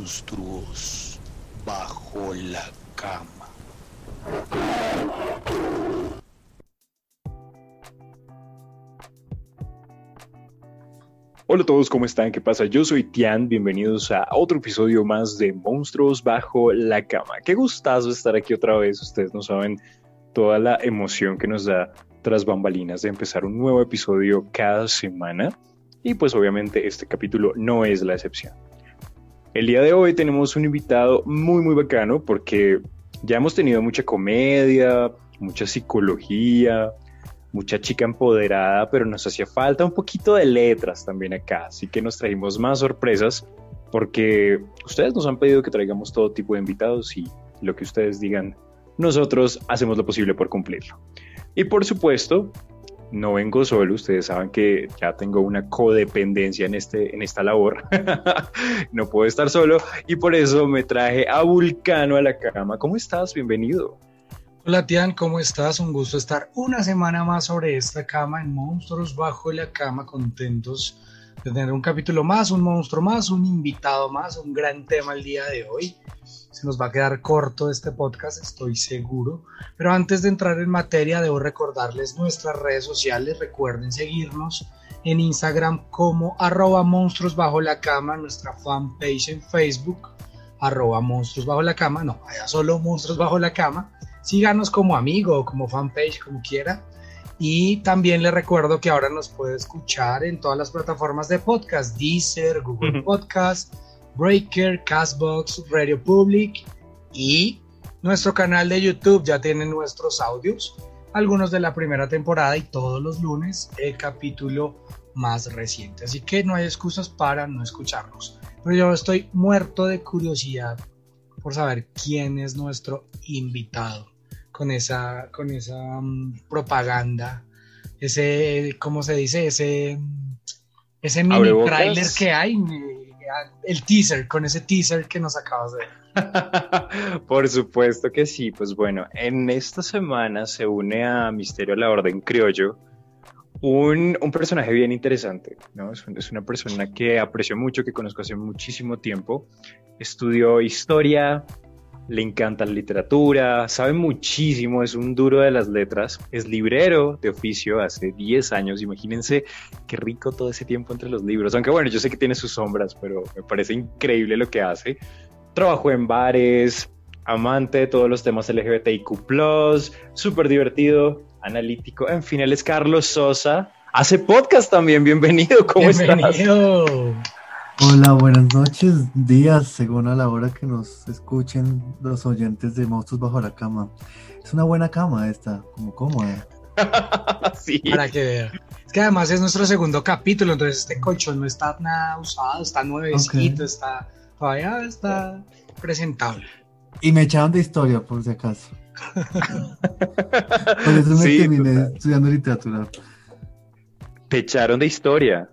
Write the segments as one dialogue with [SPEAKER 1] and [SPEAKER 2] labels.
[SPEAKER 1] monstruos bajo la cama.
[SPEAKER 2] Hola a todos, ¿cómo están? ¿Qué pasa? Yo soy Tian, bienvenidos a otro episodio más de Monstruos bajo la cama. Qué gustazo estar aquí otra vez, ustedes no saben toda la emoción que nos da tras bambalinas de empezar un nuevo episodio cada semana y pues obviamente este capítulo no es la excepción. El día de hoy tenemos un invitado muy muy bacano porque ya hemos tenido mucha comedia, mucha psicología, mucha chica empoderada, pero nos hacía falta un poquito de letras también acá, así que nos trajimos más sorpresas porque ustedes nos han pedido que traigamos todo tipo de invitados y lo que ustedes digan, nosotros hacemos lo posible por cumplirlo. Y por supuesto, no vengo solo, ustedes saben que ya tengo una codependencia en, este, en esta labor, no puedo estar solo y por eso me traje a Vulcano a la cama. ¿Cómo estás? Bienvenido.
[SPEAKER 3] Hola Tian, ¿cómo estás? Un gusto estar una semana más sobre esta cama en Monstruos Bajo la Cama, contentos tener un capítulo más, un monstruo más, un invitado más, un gran tema el día de hoy. Se nos va a quedar corto este podcast, estoy seguro. Pero antes de entrar en materia, debo recordarles nuestras redes sociales. Recuerden seguirnos en Instagram como arroba monstruos bajo la cama, nuestra fanpage en Facebook, arroba monstruos bajo la cama, no, vaya solo monstruos bajo la cama. Síganos como amigo, como fanpage, como quiera. Y también les recuerdo que ahora nos puede escuchar en todas las plataformas de podcast, Deezer, Google Podcast, Breaker, Castbox, Radio Public y nuestro canal de YouTube ya tiene nuestros audios, algunos de la primera temporada y todos los lunes el capítulo más reciente. Así que no hay excusas para no escucharnos. Pero yo estoy muerto de curiosidad por saber quién es nuestro invitado con esa, con esa um, propaganda, ese, ¿cómo se dice? Ese, ese mini trailer que hay, el teaser, con ese teaser que nos acabas de
[SPEAKER 2] ver. Por supuesto que sí, pues bueno, en esta semana se une a Misterio a la Orden Criollo un, un personaje bien interesante, ¿no? Es, es, una persona que aprecio mucho, que conozco hace muchísimo tiempo, estudió historia, le encanta la literatura, sabe muchísimo, es un duro de las letras, es librero de oficio hace 10 años, imagínense qué rico todo ese tiempo entre los libros, aunque bueno, yo sé que tiene sus sombras, pero me parece increíble lo que hace. Trabajó en bares, amante de todos los temas LGBTIQ, súper divertido, analítico, en fin, él es Carlos Sosa. Hace podcast también, bienvenido, ¿cómo
[SPEAKER 3] bienvenido.
[SPEAKER 4] Hola, buenas noches, días, según a la hora que nos escuchen los oyentes de Monstruos Bajo la Cama. Es una buena cama esta, como cómoda.
[SPEAKER 3] sí. Para que vean. Es que además es nuestro segundo capítulo, entonces este colchón no está nada usado, está nuevecito, está todavía está presentable.
[SPEAKER 4] Y me echaron de historia, por si acaso. por eso me terminé estudiando literatura.
[SPEAKER 2] Te echaron de historia.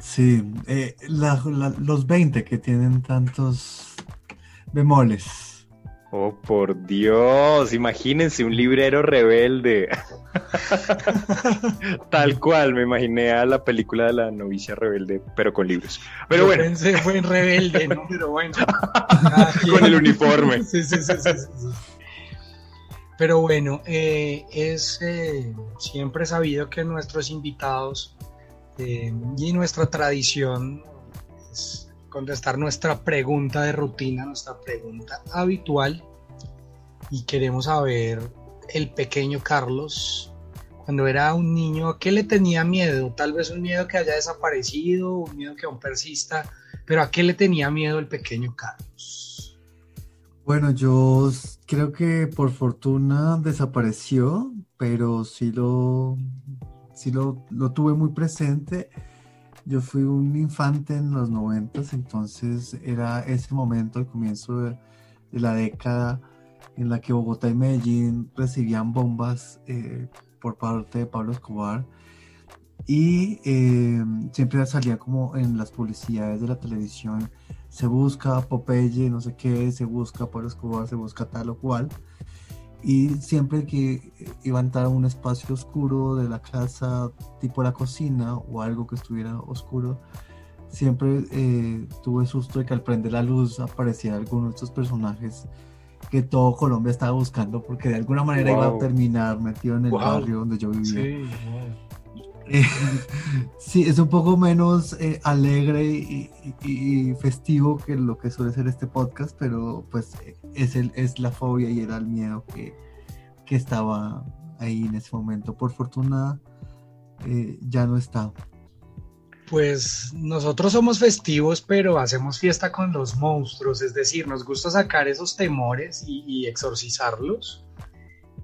[SPEAKER 4] Sí, eh, los 20 que tienen tantos bemoles.
[SPEAKER 2] Oh, por Dios, imagínense un librero rebelde. Tal cual, me imaginé a la película de la novicia rebelde, pero con libros. Pero bueno.
[SPEAKER 3] Pensé fue en rebelde, ¿no? Pero bueno.
[SPEAKER 2] con el uniforme.
[SPEAKER 3] sí, sí, sí, sí, Pero bueno, eh, es eh, siempre sabido que nuestros invitados eh, y nuestra tradición es contestar nuestra pregunta de rutina, nuestra pregunta habitual. Y queremos saber, el pequeño Carlos, cuando era un niño, ¿a qué le tenía miedo? Tal vez un miedo que haya desaparecido, un miedo que aún persista, pero ¿a qué le tenía miedo el pequeño Carlos?
[SPEAKER 4] Bueno, yo creo que por fortuna desapareció, pero sí lo sí lo, tuve muy presente. Yo fui un infante en los noventas, entonces era ese momento, el comienzo de, la década en la que Bogotá y Medellín recibían bombas eh, por parte de Pablo Escobar y eh, siempre salía como en las publicidades de la televisión, se busca Popeye, no sé qué, se busca Pablo Escobar, se busca tal o cual y siempre que iba a entrar a un espacio oscuro de la casa, tipo la cocina o algo que estuviera oscuro, siempre eh, tuve susto de que al prender la luz apareciera alguno de estos personajes que todo Colombia estaba buscando porque de alguna manera iba a terminar metido en el barrio donde yo vivía. Sí, es un poco menos eh, alegre y, festivo que lo que suele ser este podcast, pero pues es, el, es la fobia y era el miedo que, que estaba ahí en ese momento. Por fortuna eh, ya no está.
[SPEAKER 3] Pues nosotros somos festivos, pero hacemos fiesta con los monstruos, es decir, nos gusta sacar esos temores y, exorcizarlos.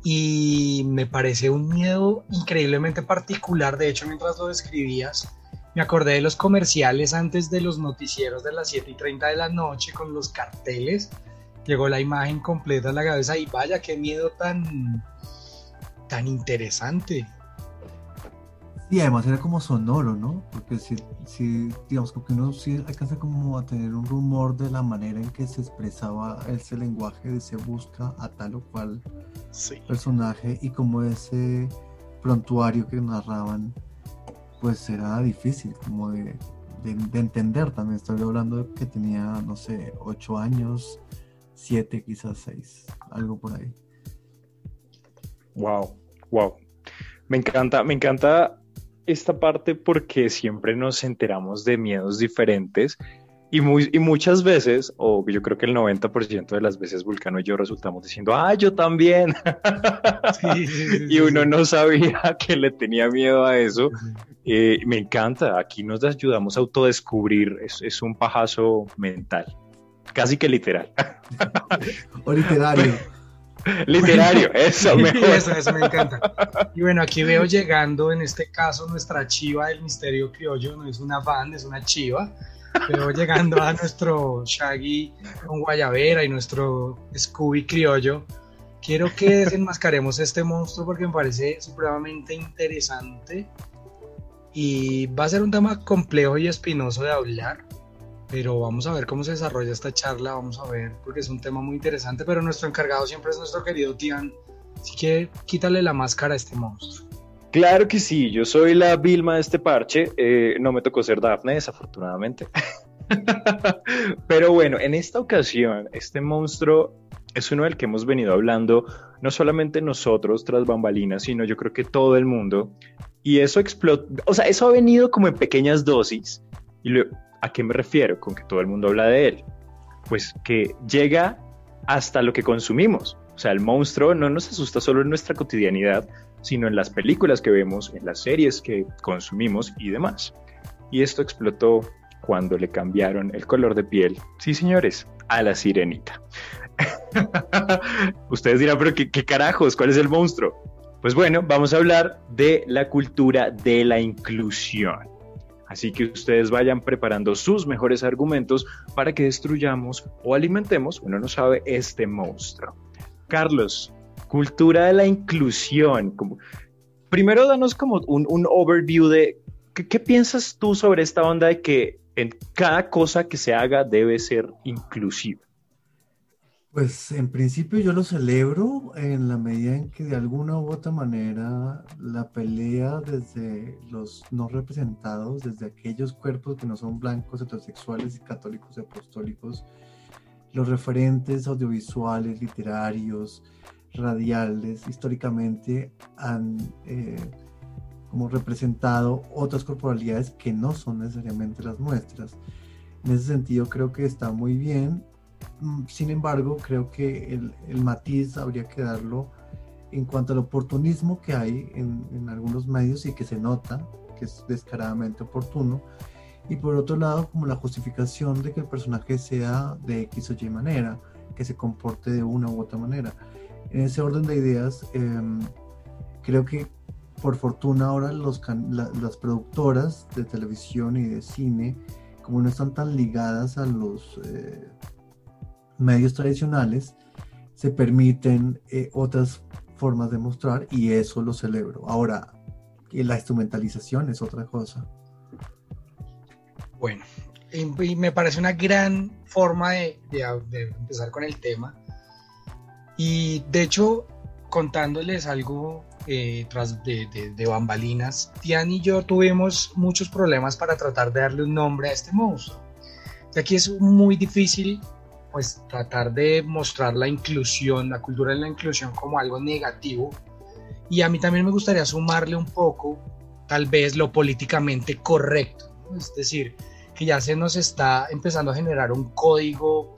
[SPEAKER 3] Y me parece un miedo increíblemente particular. De hecho, mientras lo describías, me acordé de los comerciales antes de los noticieros de las 7 y 30 de la noche con los carteles. Llegó la imagen completa a la cabeza y vaya, qué miedo tan, tan interesante.
[SPEAKER 4] Y además era como sonoro, ¿no? Porque si, si digamos, que uno sí alcanza como a tener un rumor de la manera en que se expresaba ese lenguaje de se busca a tal o cual personaje y como ese prontuario que narraban, pues era difícil como de, de, entender también. Estoy hablando de que tenía, no sé, ocho años, siete, quizás seis, algo por ahí.
[SPEAKER 2] Wow, wow. Me encanta, me encanta esta parte porque siempre nos enteramos de miedos diferentes y, muy, y muchas veces, o yo creo que el 90% de las veces Vulcano y yo resultamos diciendo, ah, yo también. y uno no sabía que le tenía miedo a eso. Eh, me encanta, aquí nos ayudamos a autodescubrir, es, es un pajazo mental, casi que literal.
[SPEAKER 4] o literario.
[SPEAKER 2] Literario, eso,
[SPEAKER 3] eso, me encanta. Y bueno, aquí veo llegando en este caso nuestra chiva del misterio criollo, no es una van, es una chiva. Veo llegando a nuestro Shaggy con Guayavera y nuestro Scooby criollo. Quiero que desenmascaremos este monstruo porque me parece supremamente interesante y va a ser un tema complejo y espinoso de hablar pero vamos a ver cómo se desarrolla esta charla, vamos a ver, porque es un tema muy interesante, pero nuestro encargado siempre es nuestro querido Tian, así que quítale la máscara a este monstruo.
[SPEAKER 2] Claro que sí, yo soy la Vilma de este parche, eh, no me tocó ser Daphne, desafortunadamente. Pero bueno, en esta ocasión, este monstruo es uno del que hemos venido hablando, no solamente nosotros tras bambalinas, sino yo creo que todo el mundo. Y eso explotó, o sea, eso ha venido como en pequeñas dosis. Y lo, ¿A qué me refiero con que todo el mundo habla de él? Pues que llega hasta lo que consumimos. O sea, el monstruo no nos asusta solo en nuestra cotidianidad, sino en las películas que vemos, en las series que consumimos y demás. Y esto explotó cuando le cambiaron el color de piel, sí señores, a la sirenita. Ustedes dirán, pero ¿qué, ¿qué, carajos? ¿Cuál es el monstruo? Pues bueno, vamos a hablar de la cultura de la inclusión. Así que ustedes vayan preparando sus mejores argumentos para que destruyamos o alimentemos, uno no sabe, este monstruo. Carlos, cultura de la inclusión. Primero danos como un, overview de ¿qué, piensas tú sobre esta onda de que en cada cosa que se haga debe ser inclusiva.
[SPEAKER 4] Pues en principio yo lo celebro en la medida en que de alguna u otra manera la pelea desde los no representados, desde aquellos cuerpos que no son blancos, heterosexuales y católicos y apostólicos, los referentes audiovisuales, literarios, radiales, históricamente han eh, como representado otras corporalidades que no son necesariamente las nuestras. En ese sentido creo que está muy bien sin embargo, creo que el, matiz habría que darlo en cuanto al oportunismo que hay en, algunos medios y que se nota que es descaradamente oportuno. Y por otro lado, como la justificación de que el personaje sea de X o Y manera, que se comporte de una u otra manera. En ese orden de ideas, em, creo que por fortuna ahora los las productoras de televisión y de cine, como no están tan ligadas a los eh, medios tradicionales se permiten eh, otras formas de mostrar y eso lo celebro. Ahora, la instrumentalización es otra cosa.
[SPEAKER 3] Bueno, y, me parece una gran forma de, empezar con el tema. Y de hecho, contándoles algo eh, tras de, de, bambalinas, Tian y yo tuvimos muchos problemas para tratar de darle un nombre a este monstruo. Y aquí es muy difícil pues tratar de mostrar la inclusión, la cultura de la inclusión como algo negativo. Y a mí también me gustaría sumarle un poco, tal vez, lo políticamente correcto. Es decir, que ya se nos está empezando a generar un código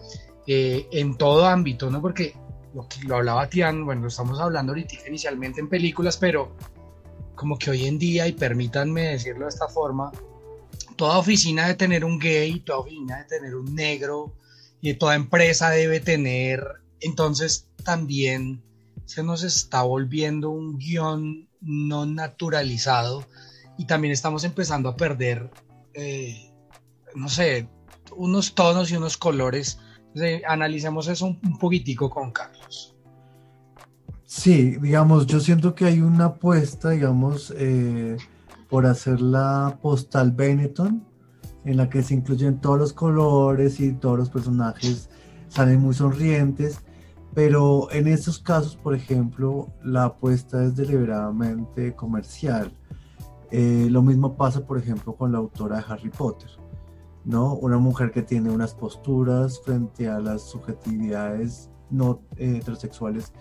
[SPEAKER 3] eh, en todo ámbito, ¿no? Porque lo que lo hablaba Tian, bueno, lo estamos hablando ahorita inicialmente en películas, pero como que hoy en día, y permítanme decirlo de esta forma, toda oficina debe tener un gay, toda oficina debe tener un negro, y toda empresa debe tener, entonces también se nos está volviendo un guion no naturalizado y también estamos empezando a perder, eh, no sé, unos tonos y unos colores. analicemos eso un, poquitico con Carlos.
[SPEAKER 4] Sí, digamos, yo siento que hay una apuesta, digamos, eh, por hacer la postal Benetton, en la que se incluyen todos los colores y todos los personajes salen muy sonrientes, pero en estos casos, por ejemplo, la apuesta es deliberadamente comercial. Eh, lo mismo pasa, por ejemplo, con la autora de Harry Potter, ¿no? Una mujer que tiene unas posturas frente a las subjetividades no eh, heterosexuales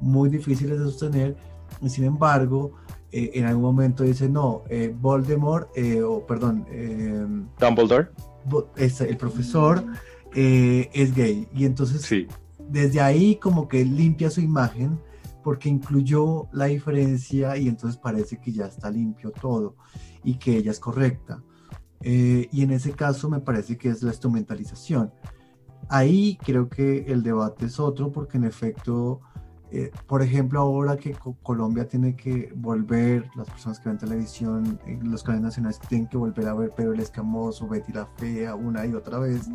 [SPEAKER 4] muy difíciles de sostener, y sin embargo, eh, en algún momento dice, no, eh, Voldemort, eh, o perdón,
[SPEAKER 2] Dumbledore,
[SPEAKER 4] el profesor es gay. Y entonces, desde ahí como que limpia su imagen porque incluyó la diferencia y entonces parece que ya está limpio todo y que ella es correcta. y en ese caso me parece que es la instrumentalización. Ahí creo que el debate es otro porque en efecto eh, por ejemplo, ahora que Colombia tiene que volver, las personas que ven televisión, eh, los canales nacionales tienen que volver a ver Pedro el Escamoso, Betty la Fea, una y otra vez,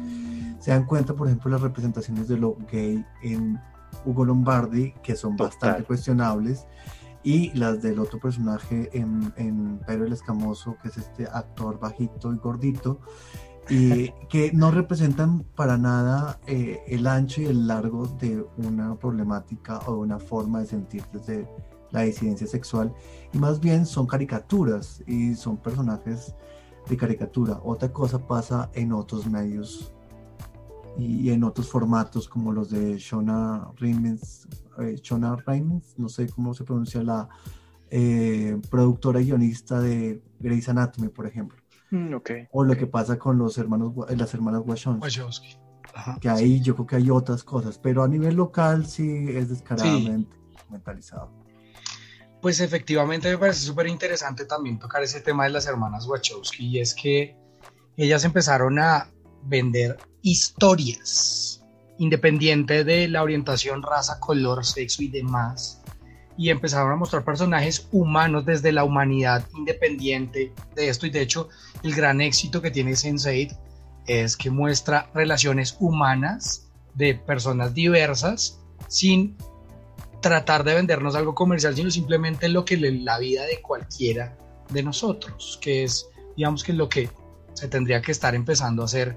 [SPEAKER 4] se dan cuenta, por ejemplo, las representaciones de lo gay en Hugo Lombardi, que son bastante cuestionables, y las del otro personaje en, en Pedro el Escamoso, que es este actor bajito y gordito, y que no representan para nada eh, el ancho y el largo de una problemática o una forma de sentir desde la disidencia sexual y más bien son caricaturas y son personajes de caricatura. Otra cosa pasa en otros medios y, en otros formatos como los de Shona Rhimes, eh, Shona Rhimes, no sé cómo se pronuncia la eh, productora y guionista de Grey's Anatomy, por ejemplo.
[SPEAKER 2] Mm,
[SPEAKER 4] o lo que pasa con los hermanos, las hermanas Wachowski. que ahí yo creo que hay otras cosas, pero a nivel local sí es descaradamente mentalizado.
[SPEAKER 3] Pues efectivamente me parece súper interesante también tocar ese tema de las hermanas Wachowski y es que ellas empezaron a vender historias independiente de la orientación, raza, color, sexo y demás y empezaron a mostrar personajes humanos desde la humanidad independiente de esto y de hecho el gran éxito que tiene Sense8 es que muestra relaciones humanas de personas diversas sin tratar de vendernos algo comercial, sino simplemente lo que la vida de cualquiera de nosotros, que es, digamos que lo que se tendría que estar empezando a hacer,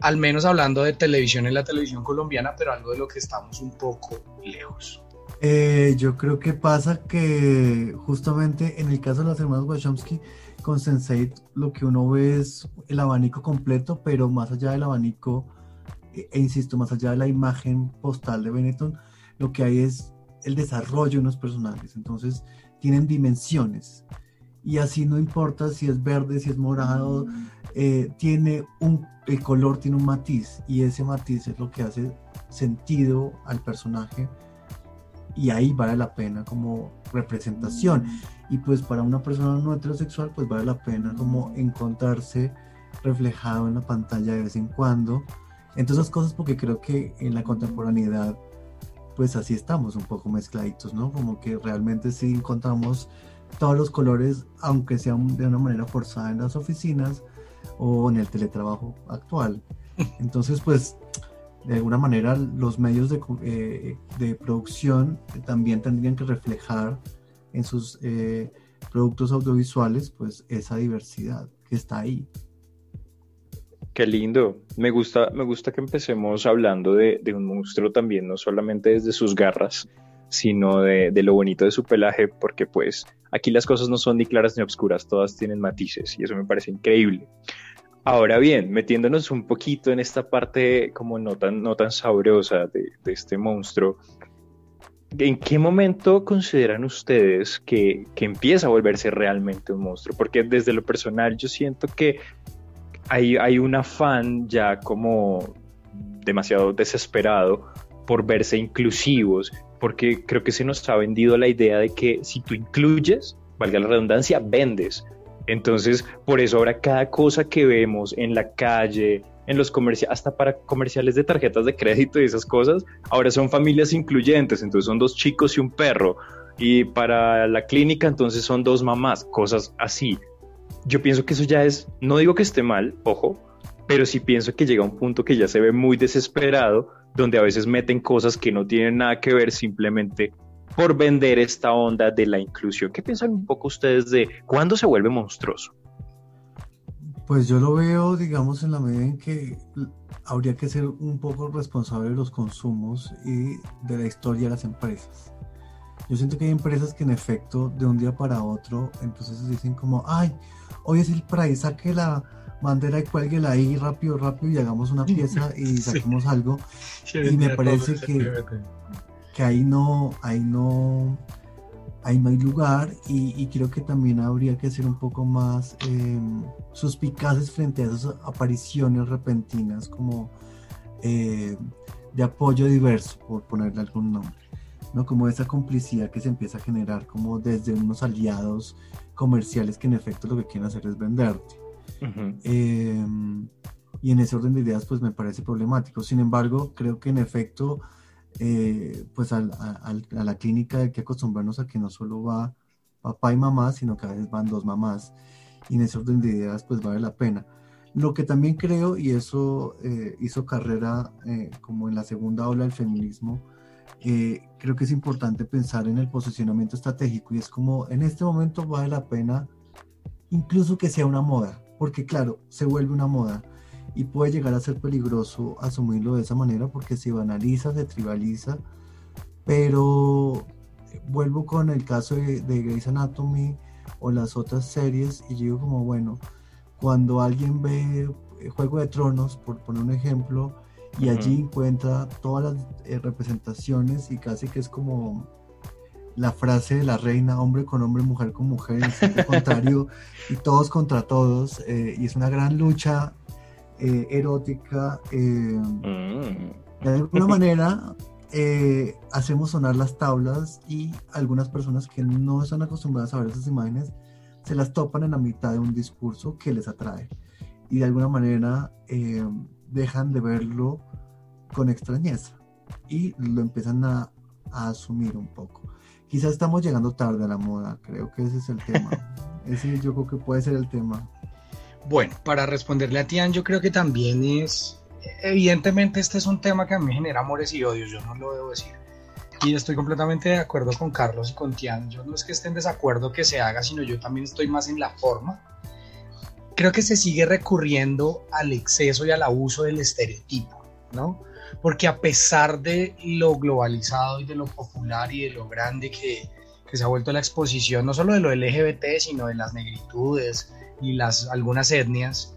[SPEAKER 3] al menos hablando de televisión en la televisión colombiana, pero algo de lo que estamos un poco lejos.
[SPEAKER 4] Eh, yo creo que pasa que justamente en el caso de las hermanas Wachowski con Sense8 lo que uno ve es el abanico completo, pero más allá del abanico, e, e, insisto, más allá de la imagen postal de Benetton, lo que hay es el desarrollo de unos personajes. Entonces tienen dimensiones. Y así no importa si es verde, si es morado, eh, tiene un, el color tiene un matiz y ese matiz es lo que hace sentido al personaje y ahí vale la pena como representación. Y pues para una persona no heterosexual, pues vale la pena como encontrarse reflejado en la pantalla de vez en cuando. Entre esas cosas porque creo que en la contemporaneidad, pues así estamos un poco mezcladitos, ¿no? Como que realmente sí encontramos todos los colores, aunque sea de una manera forzada en las oficinas o en el teletrabajo actual. Entonces, pues de alguna manera los medios de, eh, de producción también tendrían que reflejar en sus eh, productos audiovisuales pues esa diversidad que está ahí.
[SPEAKER 2] Qué lindo. Me gusta, me gusta que empecemos hablando de, de, un monstruo también, no solamente desde sus garras, sino de, de, lo bonito de su pelaje, porque pues aquí las cosas no son ni claras ni oscuras, todas tienen matices y eso me parece increíble. Ahora bien, metiéndonos un poquito en esta parte como no tan, no tan sabrosa de, este monstruo, ¿en qué momento consideran ustedes que, que, empieza a volverse realmente un monstruo? Porque desde lo personal yo siento que hay, hay un afán ya como demasiado desesperado por verse inclusivos, porque creo que se nos ha vendido la idea de que si tú incluyes, valga la redundancia, vendes. Entonces, por eso ahora cada cosa que vemos en la calle, en los comerciales, hasta para comerciales de tarjetas de crédito y esas cosas, ahora son familias incluyentes, entonces son dos chicos y un perro. Y para la clínica, entonces son dos mamás, cosas así. Yo pienso que eso ya es, no digo que esté mal, ojo, pero sí pienso que llega un punto que ya se ve muy desesperado, donde a veces meten cosas que no tienen nada que ver simplemente por vender esta onda de la inclusión. ¿Qué piensan un poco ustedes de cuándo se vuelve monstruoso?
[SPEAKER 4] Pues yo lo veo, digamos, en la medida en que habría que ser un poco responsable de los consumos y de la historia de las empresas. Yo siento que hay empresas que en efecto de un día para otro entonces dicen como, ay, hoy es el Pride, saque la bandera y cuélguela ahí rápido, rápido y hagamos una pieza y saquemos algo. y me parece que, que ahí no, ahí no, ahí no hay lugar y, creo que también habría que ser un poco más em, suspicaces frente a esas apariciones repentinas como eh, de apoyo diverso, por ponerle algún nombre, ¿no? Como esa complicidad que se empieza a generar como desde unos aliados comerciales que en efecto lo que quieren hacer es venderte. Em, y en ese orden de ideas pues me parece problemático. Sin embargo, creo que en efecto eh, pues a, la clínica hay que acostumbrarnos a que no solo va papá y mamá, sino que a veces van dos mamás. Y en ese orden de ideas, pues vale la pena. Lo que también creo, y eso eh, hizo carrera eh, como en la segunda ola del feminismo, creo que es importante pensar en el posicionamiento estratégico y es como en este momento vale la pena incluso que sea una moda, porque claro, se vuelve una moda y puede llegar a ser peligroso asumirlo de esa manera porque se banaliza, se tribaliza, pero vuelvo con el caso de, de Grey's Anatomy o las otras series y digo como bueno, cuando alguien ve Juego de Tronos, por poner un ejemplo, y allí encuentra todas las eh, representaciones y casi que es como la frase de la reina, hombre con hombre, mujer con mujer, en contrario, y todos contra todos, eh, y es una gran lucha eh, erótica. Eh, mm. De alguna manera eh, hacemos sonar las tablas y algunas personas que no están acostumbradas a ver esas imágenes se las topan en la mitad de un discurso que les atrae y de alguna manera dejan de verlo con extrañeza y lo empiezan a, a asumir un poco. Quizás estamos llegando tarde a la moda, creo que ese es el tema. ese yo creo que puede ser el tema.
[SPEAKER 3] Bueno, para responderle a Tian, yo creo que también es, evidentemente este es un tema que a mí genera amores y odios, yo no lo debo decir. Y estoy completamente de acuerdo con Carlos y con Tian. Yo no es que esté en desacuerdo que se haga, sino yo también estoy más en la forma. Creo que se sigue recurriendo al exceso y al abuso del estereotipo, ¿no? Porque a pesar de lo globalizado y de lo popular y de lo grande que, que se ha vuelto la exposición, no solo de lo LGBT, sino de las negritudes, y las, algunas etnias,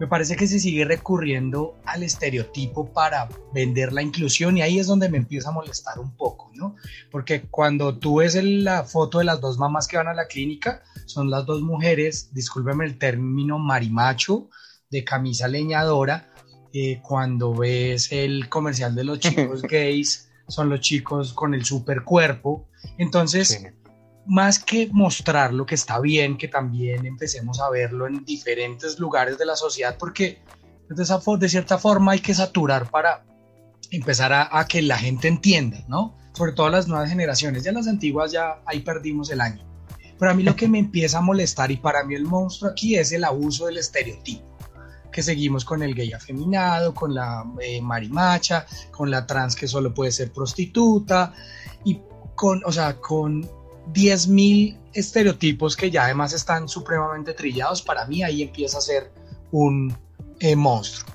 [SPEAKER 3] me parece que se sigue recurriendo al estereotipo para vender la inclusión y ahí es donde me empieza a molestar un poco, ¿no? Porque cuando tú ves la foto de las dos mamás que van a la clínica, son las dos mujeres, discúlpeme el término marimacho, de camisa leñadora, eh, cuando ves el comercial de los chicos gays, son los chicos con el super cuerpo, entonces más que mostrar lo que está bien, que también empecemos a verlo en diferentes lugares de la sociedad, porque de, esa, de cierta forma hay que saturar para empezar a, que la gente entienda, ¿no? Sobre todo las nuevas generaciones, ya las antiguas ya ahí perdimos el año. Pero a mí lo que me empieza a molestar y para mí el monstruo aquí es el abuso del estereotipo que seguimos con el gay afeminado, con la eh, marimacha, con la trans que solo puede ser prostituta y con, o sea, con 10.000 estereotipos que ya además están supremamente trillados, para mí ahí empieza a ser un eh, monstruo.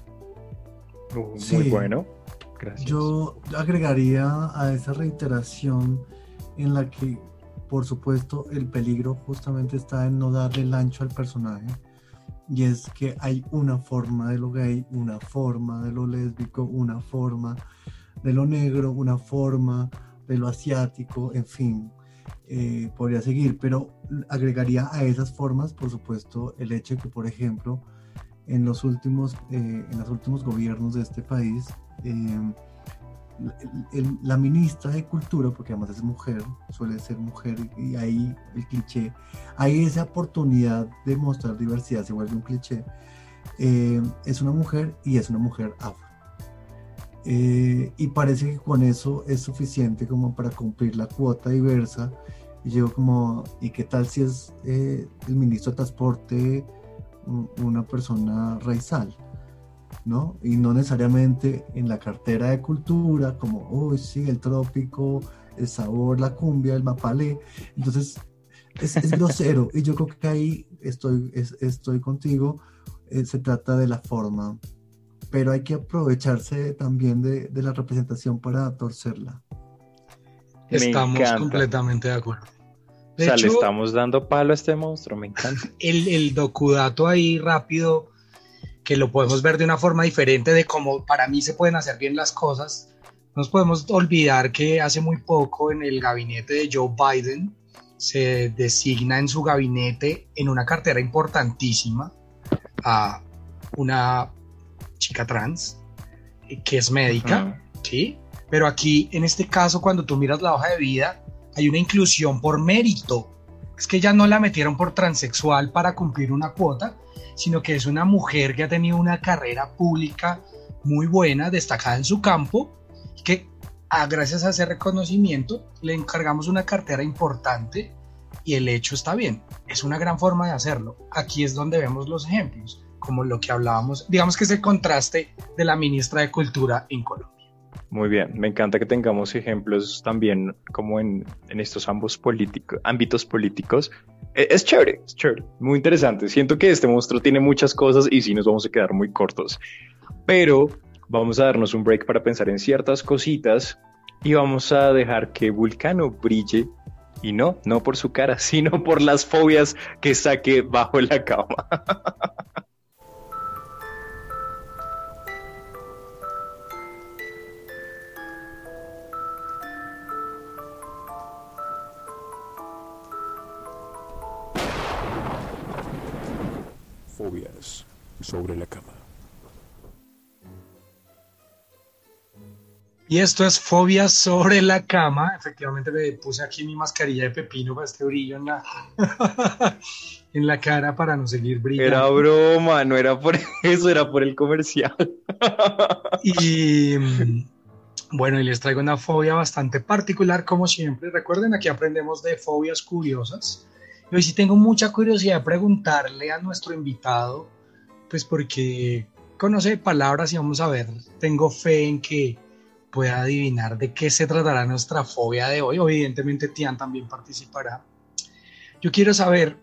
[SPEAKER 2] Uh, muy bueno. Gracias.
[SPEAKER 4] Yo agregaría a esa reiteración en la que, por supuesto, el peligro justamente está en no darle el ancho al personaje. Y es que hay una forma de lo gay, una forma de lo lésbico, una forma de lo negro, una forma de lo asiático, en fin, eh, podría seguir, pero agregaría a esas formas, por supuesto, el hecho de que, por ejemplo, en los últimos, eh, en los últimos gobiernos de este país, eh, la ministra de Cultura, porque además es mujer, suele ser mujer, y ahí el cliché, hay esa oportunidad de mostrar diversidad, se vuelve un cliché, es una mujer y es una mujer afro. Y parece que con eso es suficiente como para cumplir la cuota diversa. Y yo como, ¿y qué tal si es el ministro de Transporte una persona raizal, ¿no? Y no necesariamente en la cartera de cultura, como, uy, sí, el trópico, el sabor, la cumbia, el mapalé. Entonces, es, grosero. y yo creo que ahí estoy, estoy contigo. Eh, se trata de la forma, pero hay que aprovecharse también de, la representación para torcerla.
[SPEAKER 3] Estamos completamente de acuerdo
[SPEAKER 2] o sea, le estamos dando palo a este monstruo, me encanta.
[SPEAKER 3] El, el docudato ahí rápido, que lo podemos ver de una forma diferente de cómo para mí se pueden hacer bien las cosas. No nos podemos olvidar que hace muy poco en el gabinete de Joe Biden se designa en su gabinete en una cartera importantísima a una chica trans eh, que es médica, ¿sí? Pero aquí, en este caso, cuando tú miras la hoja de vida, hay una inclusión por mérito. Es que ya no la metieron por transexual para cumplir una cuota, sino que es una mujer que ha tenido una carrera pública muy buena, destacada en su campo, que ah, gracias a ese reconocimiento le encargamos una cartera importante y el hecho está bien. Es una gran forma de hacerlo. Aquí es donde vemos los ejemplos, como lo que hablábamos, digamos que es el contraste de la ministra de Cultura en Colombia.
[SPEAKER 2] Muy bien, me encanta que tengamos ejemplos también como en, estos ambos políticos, ámbitos políticos. E, es, chévere, es chévere, muy interesante. Siento que este monstruo tiene muchas cosas y sí nos vamos a quedar muy cortos. Pero vamos a darnos un break para pensar en ciertas cositas y vamos a dejar que Vulcano brille y no, no por su cara, sino por las fobias que saque bajo la cama.
[SPEAKER 5] sobre la cama.
[SPEAKER 3] Y esto es Fobias sobre la cama. Efectivamente me puse aquí mi mascarilla de pepino para este brillo en la, en la cara para no seguir brillando.
[SPEAKER 2] Era broma, no era por eso, era por el comercial.
[SPEAKER 3] y mm, bueno, y les traigo una fobia bastante particular como siempre. Recuerden, aquí aprendemos de fobias curiosas. Y hoy sí tengo mucha curiosidad de preguntarle a nuestro invitado pues porque conoce palabras y vamos a ver, tengo fe en que pueda adivinar de qué se tratará nuestra fobia de hoy. Evidentemente Tian también participará. Yo quiero saber,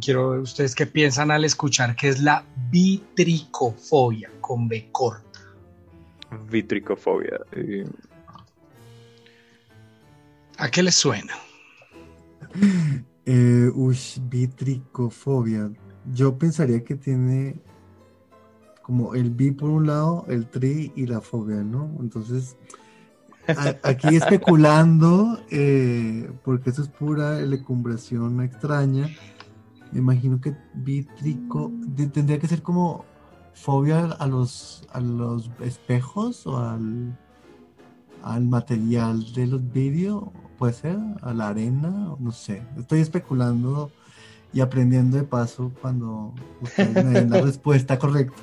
[SPEAKER 3] quiero ustedes qué piensan al escuchar qué es la vitricofobia con B corta.
[SPEAKER 2] Vitricofobia. Eh.
[SPEAKER 3] ¿A qué les suena?
[SPEAKER 4] Eh, vitricofobia. Yo pensaría que tiene como el bi por un lado, el tri y la fobia, ¿no? Entonces, aquí especulando, eh, porque eso es pura elecumbración extraña, me imagino que vítrico tendría que ser como fobia a los, a los espejos o al, al material de los vídeos, puede ser, a la arena, no sé, estoy especulando y aprendiendo de paso cuando ustedes me den la respuesta correcta.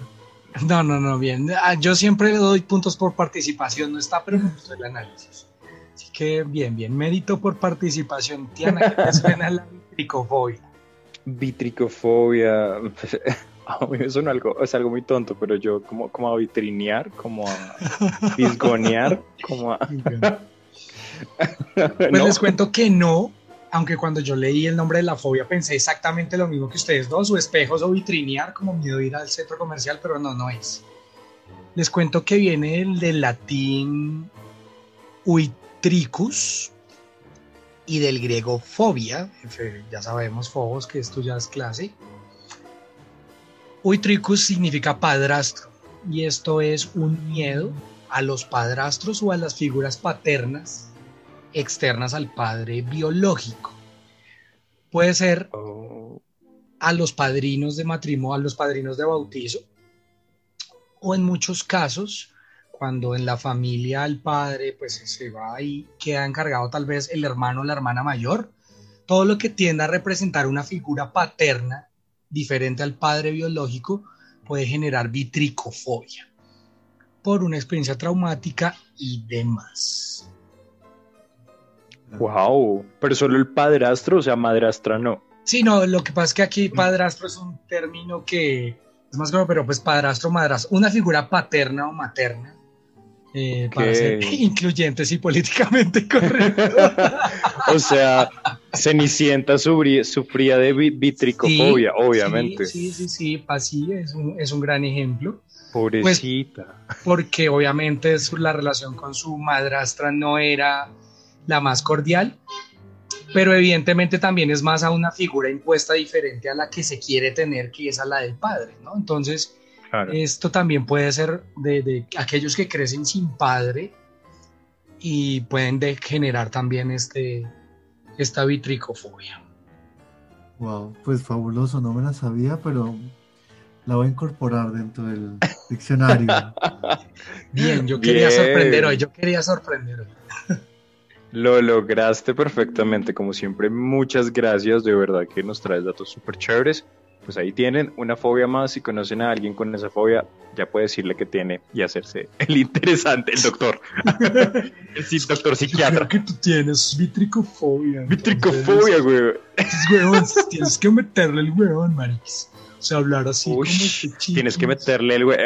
[SPEAKER 3] No, no, no, bien. Ah, yo siempre le doy puntos por participación, no está, pero me gustó el análisis. Así que bien, bien. Mérito por participación. Tiana, ¿qué te suena la vitricofobia?
[SPEAKER 2] Vitricofobia. A mí me suena algo, es algo muy tonto, pero yo como, como a vitrinear, como a disgonear, como a...
[SPEAKER 3] pues les cuento que no, aunque cuando yo leí el nombre de la fobia pensé exactamente lo mismo que ustedes dos, o espejos o vitrinear, como miedo a ir al centro comercial, pero no, no es. Les cuento que viene del, latín uitricus, y del griego fobia, ya sabemos fobos que esto ya es clase. Uitricus significa padrastro y esto es un miedo a los padrastros o a las figuras paternas externas al padre biológico. Puede ser a los padrinos de matrimonio, a los padrinos de bautizo, o en muchos casos, cuando en la familia el padre pues se va y queda encargado tal vez el hermano o la hermana mayor, todo lo que tienda a representar una figura paterna diferente al padre biológico puede generar vitricofobia por una experiencia traumática y demás.
[SPEAKER 2] Wow. Pero solo el padrastro, o sea, madrastra no.
[SPEAKER 3] Sí, no, lo que pasa es que aquí padrastro es un término que es más claro, pero pues padrastro, madrastro, una figura paterna o materna, eh, para ser incluyentes y políticamente correctos.
[SPEAKER 2] o sea, Cenicienta sufría, de vi- vitricofobia,
[SPEAKER 3] Sí,
[SPEAKER 2] obviamente.
[SPEAKER 3] Sí, sí, sí, sí, así es un, es un gran ejemplo,
[SPEAKER 2] Pobrecita.
[SPEAKER 3] porque obviamente su- la relación con su madrastra no era la más cordial, pero evidentemente también es más a una figura impuesta diferente a la que se quiere tener, que es a la del padre, ¿no? Entonces,
[SPEAKER 2] claro.
[SPEAKER 3] esto también puede ser de, de aquellos que crecen sin padre y pueden de- generar también este, esta vitricofobia.
[SPEAKER 4] Wow, pues fabuloso, no me la sabía, pero la voy a incorporar dentro del diccionario.
[SPEAKER 3] Bien, yo quería
[SPEAKER 2] Bien.
[SPEAKER 3] sorprender hoy, yo quería sorprender hoy.
[SPEAKER 2] Lo lograste perfectamente, como siempre. Muchas gracias, de verdad que nos traes datos súper chéveres. Pues ahí tienen una fobia más. Si conocen a alguien con esa fobia, ya puede decirle que tiene y hacerse el interesante, el doctor. el sí, doctor psiquiatra.
[SPEAKER 3] Creo que tú tienes vitricofobia.
[SPEAKER 2] Vitricofobia, güey.
[SPEAKER 3] Huevón, tienes que meterle el huevón, marix. O sea, hablar así
[SPEAKER 2] Uy,
[SPEAKER 3] como
[SPEAKER 2] tienes que meterle el güey.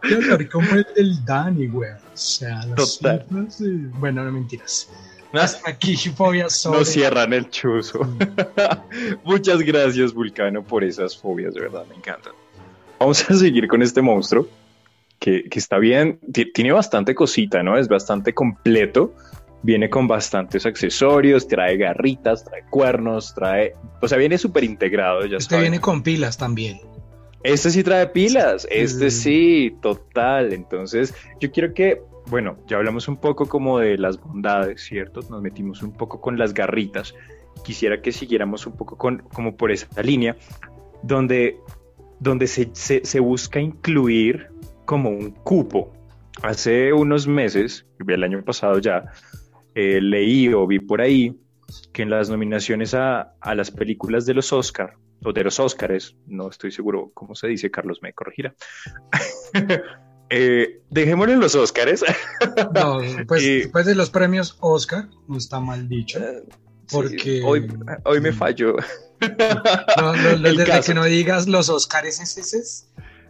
[SPEAKER 3] Tienes que hablar como el del Dani, güey. Sea, las
[SPEAKER 2] Total.
[SPEAKER 3] cifras Bueno, no mentiras. Hasta aquí, fobia sobre...
[SPEAKER 2] No cierran el chuzo. Muchas gracias, Vulcano, por esas fobias, de verdad, me encantan. Vamos a seguir con este monstruo, que, que está bien, ti- tiene bastante cosita, ¿no? Es bastante completo, viene con bastantes accesorios, trae garritas, trae cuernos, trae... O sea, viene súper integrado, ya
[SPEAKER 3] Este
[SPEAKER 2] saben.
[SPEAKER 3] viene con pilas también.
[SPEAKER 2] Este sí trae pilas, este
[SPEAKER 3] Sí.
[SPEAKER 2] total. Entonces, yo quiero que, bueno, ya hablamos un poco como de las bondades, ¿cierto? Nos metimos un poco con las garritas. Quisiera que siguiéramos un poco con, como por esa línea, donde, donde se, se, se busca incluir como un cupo. Hace unos meses, el año pasado ya, eh, leí o vi por ahí que en las nominaciones a, a las películas de los Oscar, o de los Óscares, no estoy seguro cómo se dice, Carlos me corregirá. eh, dejémoslo en los Óscares.
[SPEAKER 3] No, pues
[SPEAKER 2] Y-
[SPEAKER 3] después de los premios Oscar, no está mal dicho. Porque-
[SPEAKER 2] Sí, hoy, hoy me falló.
[SPEAKER 3] No, no, no,
[SPEAKER 2] El
[SPEAKER 3] desde
[SPEAKER 2] caso.
[SPEAKER 3] que no digas los Oscars SS.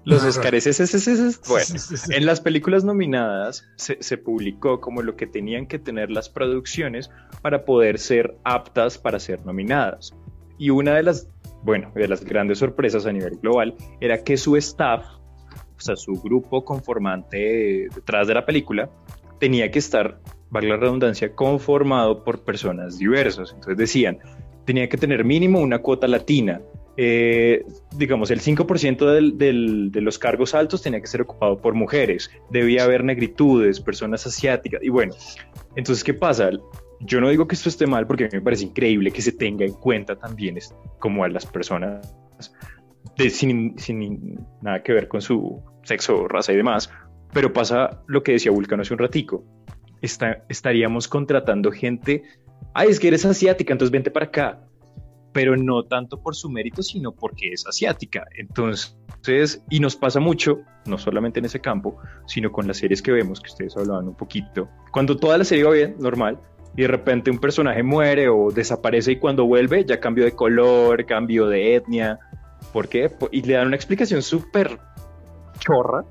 [SPEAKER 2] Los
[SPEAKER 3] No,
[SPEAKER 2] Óscares, ese, ese, ese, ese. bueno. En las películas nominadas se, se publicó como lo que tenían que tener las producciones para poder ser aptas para ser nominadas. Y una de las, bueno, de las grandes sorpresas a nivel global era que su staff, o sea, su grupo conformante detrás de la película, tenía que estar, valga la redundancia, conformado por personas diversas. Entonces decían, tenía que tener mínimo una cuota latina, eh, digamos, el 5% del- del- de los cargos altos tenía que ser ocupado por mujeres, debía haber negritudes, personas asiáticas, y bueno, entonces, ¿qué pasa? Yo no digo que esto esté mal porque a mí me parece increíble que se tenga en cuenta también es- como a las personas de- sin, sin nada que ver con su sexo, raza y demás, pero pasa lo que decía Vulcano hace un ratico, Está- estaríamos contratando gente, ay, es que eres asiática, entonces vente para acá, pero no tanto por su mérito, sino porque es asiática. Entonces, y nos pasa mucho, no solamente en ese campo, sino con las series que vemos, que ustedes hablaban un poquito. Cuando toda la serie va bien, normal, y de repente un personaje muere o desaparece y cuando vuelve ya cambió de color, cambio de etnia. ¿Por qué? Y le dan una explicación súper chorra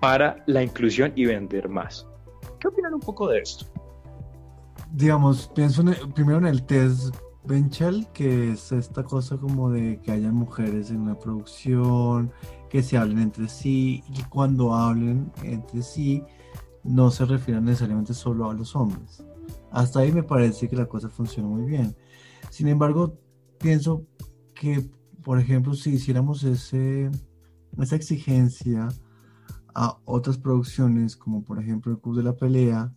[SPEAKER 2] para la inclusión y vender más. ¿Qué opinan un poco de esto?
[SPEAKER 4] Digamos, pienso en el- primero en el test Benchel, que es esta cosa como de que haya mujeres en una producción, que se hablen entre sí y cuando hablen entre sí no se refieran necesariamente solo a los hombres. Hasta ahí me parece que la cosa funciona muy bien. Sin embargo, pienso que, por ejemplo, si hiciéramos ese, esa exigencia a otras producciones, como por ejemplo El Club de la Pelea,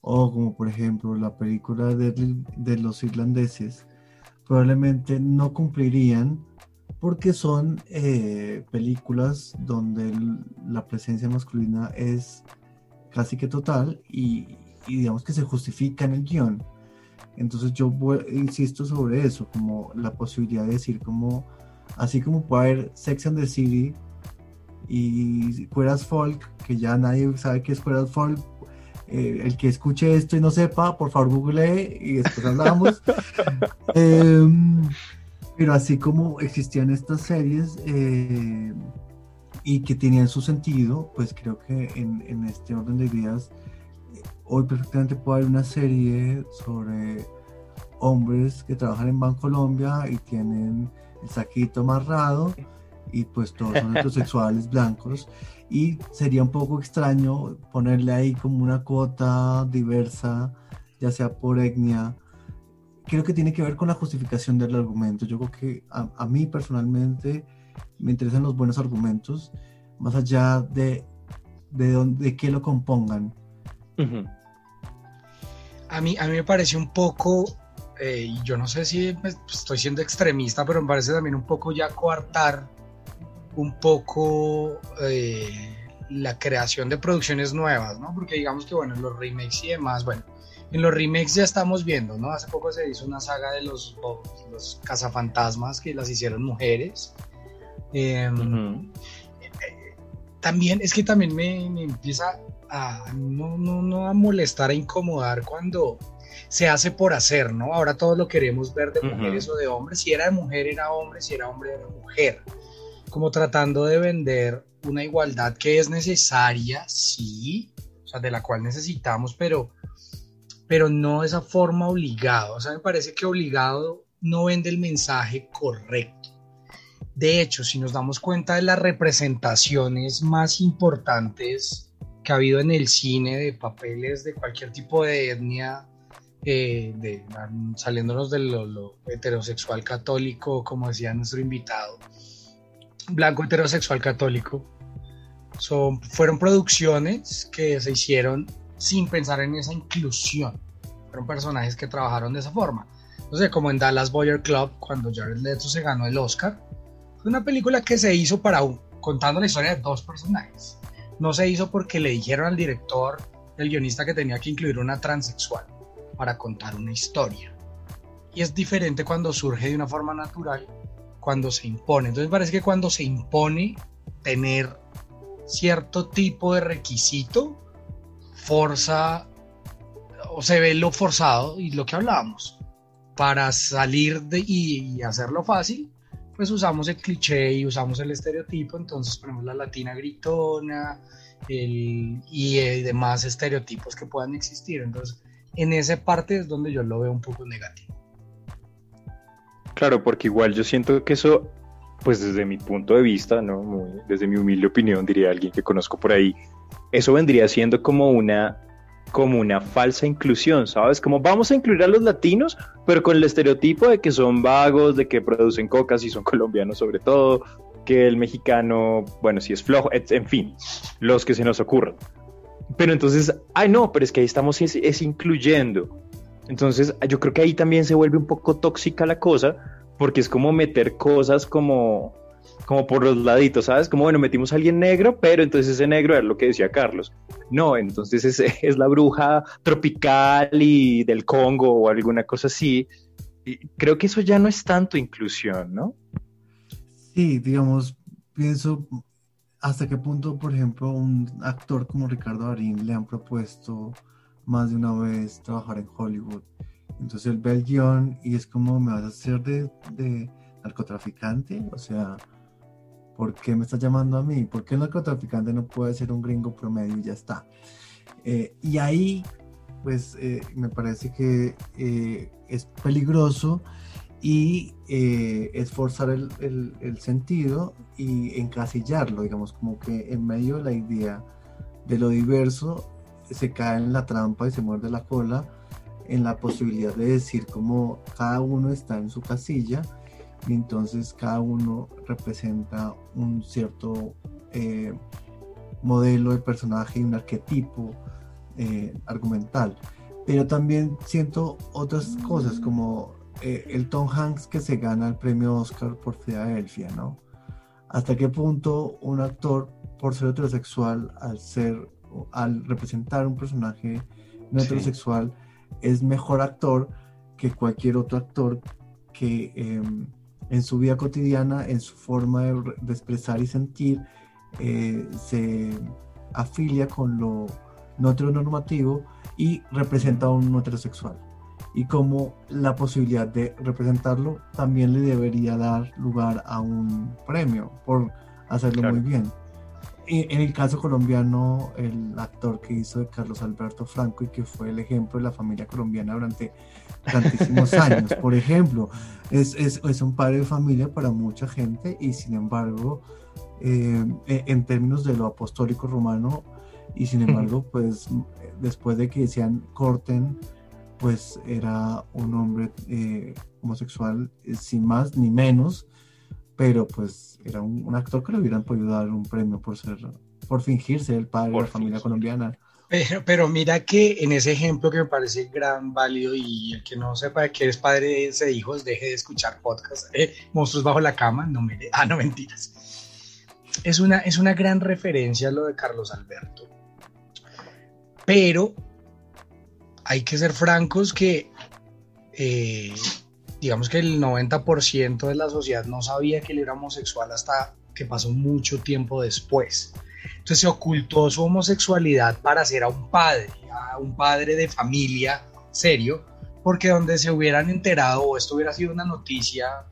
[SPEAKER 4] o como por ejemplo la película de, de los irlandeses, probablemente no cumplirían porque son eh, películas donde la presencia masculina es casi que total y, digamos que se justifica en el guion. Entonces yo insisto sobre eso, como la posibilidad de decir como, así como puede haber Sex and the City y Queer Folk, que ya nadie sabe qué es Queer Folk, eh, el que escuche esto y no sepa, por favor google y después hablamos. Em, pero así como existían estas series eh, y que tenían su sentido, pues creo que en, en este orden de ideas, hoy perfectamente puede haber una serie sobre hombres que trabajan en Bancolombia y tienen el saquito amarrado y pues todos son heterosexuales blancos y sería un poco extraño ponerle ahí como una cuota diversa, ya sea por etnia. Creo que tiene que ver con la justificación del argumento. Yo creo que a, mí personalmente me interesan los buenos argumentos, más allá de, de, de qué lo compongan.
[SPEAKER 3] A, mí, a mí me parece un poco, eh, y yo no sé si estoy siendo extremista, pero me parece también un poco ya coartar un poco eh, la creación de producciones nuevas, ¿no? Porque digamos que, bueno, los remakes y demás, bueno, en los remakes ya estamos viendo, ¿no? Hace poco se hizo una saga de los, los cazafantasmas que las hicieron mujeres. Em, también, es que también me, empieza a no, no, no, a molestar, a incomodar cuando se hace por hacer, ¿no? Ahora todo lo queremos ver de mujeres o de hombres. Si era de mujer, era hombre, si era hombre, era mujer como tratando de vender una igualdad que es necesaria, sí, o sea, de la cual necesitamos, pero, pero no de esa forma obligado. O sea, me parece que obligado no vende el mensaje correcto. De hecho, si nos damos cuenta de las representaciones más importantes que ha habido en el cine de papeles de cualquier tipo de etnia, eh, de, saliéndonos de lo heterosexual católico, como decía nuestro invitado, blanco heterosexual católico. Son, fueron producciones que se hicieron sin pensar en esa inclusión. Fueron personajes que trabajaron de esa forma. No sé, como en Dallas Boyer Club, cuando Jared Leto se ganó el Oscar. Fue una película que se hizo para un, contando la historia de dos personajes. No se hizo porque le dijeron al director, el guionista, que tenía que incluir una transexual para contar una historia. Y es diferente cuando surge de una forma natural cuando se impone. Entonces parece que cuando se impone tener cierto tipo de requisito, forza o se ve lo forzado y lo que hablábamos. Para salir de y, hacerlo fácil, pues usamos el cliché y usamos el estereotipo, entonces ponemos la latina gritona y eh, demás estereotipos que puedan existir. Entonces, en esa parte es donde yo lo veo un poco negativo.
[SPEAKER 2] Claro, porque igual yo siento que eso, pues desde mi punto de vista, ¿no? desde mi humilde opinión, diría alguien que conozco por ahí, eso vendría siendo como una como una falsa inclusión, ¿sabes? Como vamos a incluir a los latinos, pero con el estereotipo de que son vagos, de que producen cocas y son colombianos sobre todo, que el mexicano, bueno, si es flojo, en fin, los que se nos ocurran. Pero entonces, ay no, pero es que ahí estamos es incluyendo. Entonces, yo creo que ahí también se vuelve un poco tóxica la cosa, porque es como meter cosas como, como por los laditos, ¿sabes? Como, bueno, metimos a alguien negro, pero entonces ese negro era lo que decía Carlos. No, entonces es, es la bruja tropical y del Congo o alguna cosa así. Creo que eso ya no es tanto inclusión, ¿no?
[SPEAKER 4] Sí, digamos, pienso hasta qué punto, por ejemplo, un actor como Ricardo Darín le han propuesto más de una vez trabajar en Hollywood. Entonces él ve el guion y es como, ¿me vas a hacer de, narcotraficante? O sea, ¿por qué me estás llamando a mí? ¿Por qué el narcotraficante no puede ser un gringo promedio y ya está? Eh, y ahí, pues, eh, me parece que eh, es peligroso y esforzar el, sentido y encasillarlo, digamos, como que en medio de la idea de lo diverso se cae en la trampa y se muerde la cola en la posibilidad de decir cómo cada uno está en su casilla y entonces cada uno representa un cierto eh, modelo de personaje y un arquetipo eh, argumental. Pero también siento otras cosas como eh, el Tom Hanks que se gana el premio Oscar por Filadelfia, ¿no? ¿Hasta qué punto un actor, por ser heterosexual, al ser, al representar un personaje no heterosexual, es mejor actor que cualquier otro actor que em, en su vida cotidiana, en su forma de, expresar y sentir, eh, se afilia con lo no heteronormativo y representa a un heterosexual. Y como la posibilidad de representarlo también le debería dar lugar a un premio por hacerlo muy bien. En el caso colombiano, el actor que hizo de Carlos Alberto Franco y que fue el ejemplo de la familia colombiana durante tantísimos años, por ejemplo, es, es, es, un padre de familia para mucha gente y sin embargo, eh, en términos de lo apostólico romano, y sin embargo, pues después de que decían corten, pues era un hombre eh, homosexual eh, sin más ni menos, pero pues era un, actor que le hubieran podido dar un premio por ser, por fingirse el padre de la familia colombiana.
[SPEAKER 3] Pero, pero, mira que en ese ejemplo que me parece gran, válido, y el que no sepa que eres padre de ese hijos, deje de escuchar podcast, eh, Monstruos bajo la cama, no me... Ah, no, mentiras. Es una, es una gran referencia a lo de Carlos Alberto. Pero hay que ser francos que eh, digamos que el 90% de la sociedad no sabía que él era homosexual hasta que pasó mucho tiempo después. Entonces se ocultó su homosexualidad para ser a un padre, a un padre de familia serio, porque donde se hubieran enterado o esto hubiera sido una noticia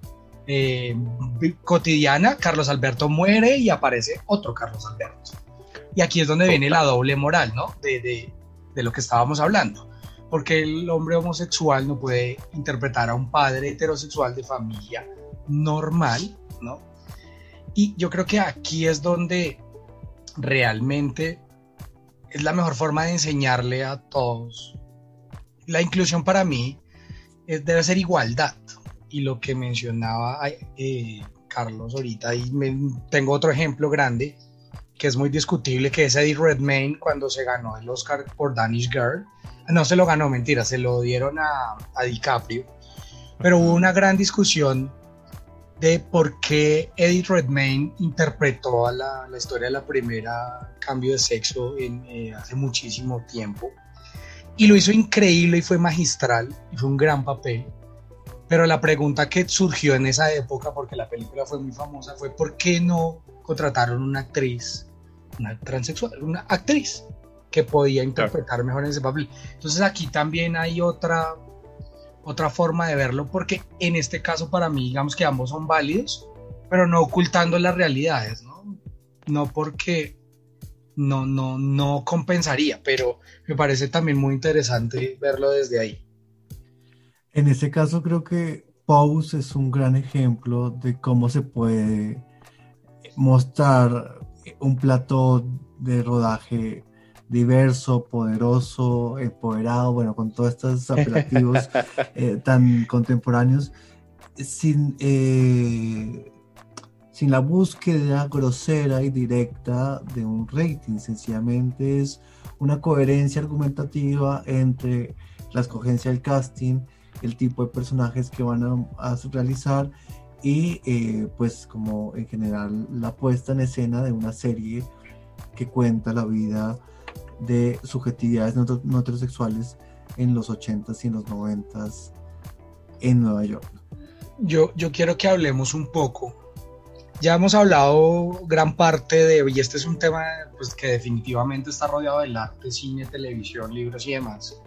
[SPEAKER 3] eh, cotidiana, Carlos Alberto muere y aparece otro Carlos Alberto. Y aquí es donde viene la doble moral, ¿no? De, de, lo que estábamos hablando. Porque el hombre homosexual no puede interpretar a un padre heterosexual de familia normal, ¿no? Y yo creo que aquí es donde realmente es la mejor forma de enseñarle a todos. La inclusión para mí es, debe ser igualdad. Y lo que mencionaba eh, Carlos ahorita, y tengo otro ejemplo grande, que es muy discutible, que es Eddie Redmayne cuando se ganó el Oscar por Danish Girl. No se lo ganó, mentira, se lo dieron a, a DiCaprio. Pero hubo una gran discusión de por qué Eddie Redmayne interpretó a la, la historia de la primera cambio de sexo en, eh, hace muchísimo tiempo. Y lo hizo increíble y fue magistral y fue un gran papel. Pero la pregunta que surgió en esa época, porque la película fue muy famosa, fue por qué no contrataron una actriz una transexual, una actriz que podía interpretar mejor en ese papel. Entonces aquí también hay otra, otra forma de verlo, porque en este caso para mí, digamos que ambos son válidos, pero no ocultando las realidades, ¿no? No porque no, no, no compensaría, pero me parece también muy interesante verlo desde ahí.
[SPEAKER 4] En ese caso creo que Pose es un gran ejemplo de cómo se puede mostrar un plato de rodaje diverso, poderoso, empoderado, bueno, con todos estos apelativos eh, tan contemporáneos, sin, eh, sin la búsqueda grosera y directa de un rating, sencillamente es una coherencia argumentativa entre la escogencia del casting, el tipo de personajes que van a realizar y eh, pues como en general la puesta en escena de una serie que cuenta la vida de subjetividades no, heterosexuales en los 80s y en los 90s en Nueva York.
[SPEAKER 3] Yo, yo quiero que hablemos un poco. Ya hemos hablado gran parte de, y este es un tema pues, que definitivamente está rodeado del arte, cine, televisión, libros y demás.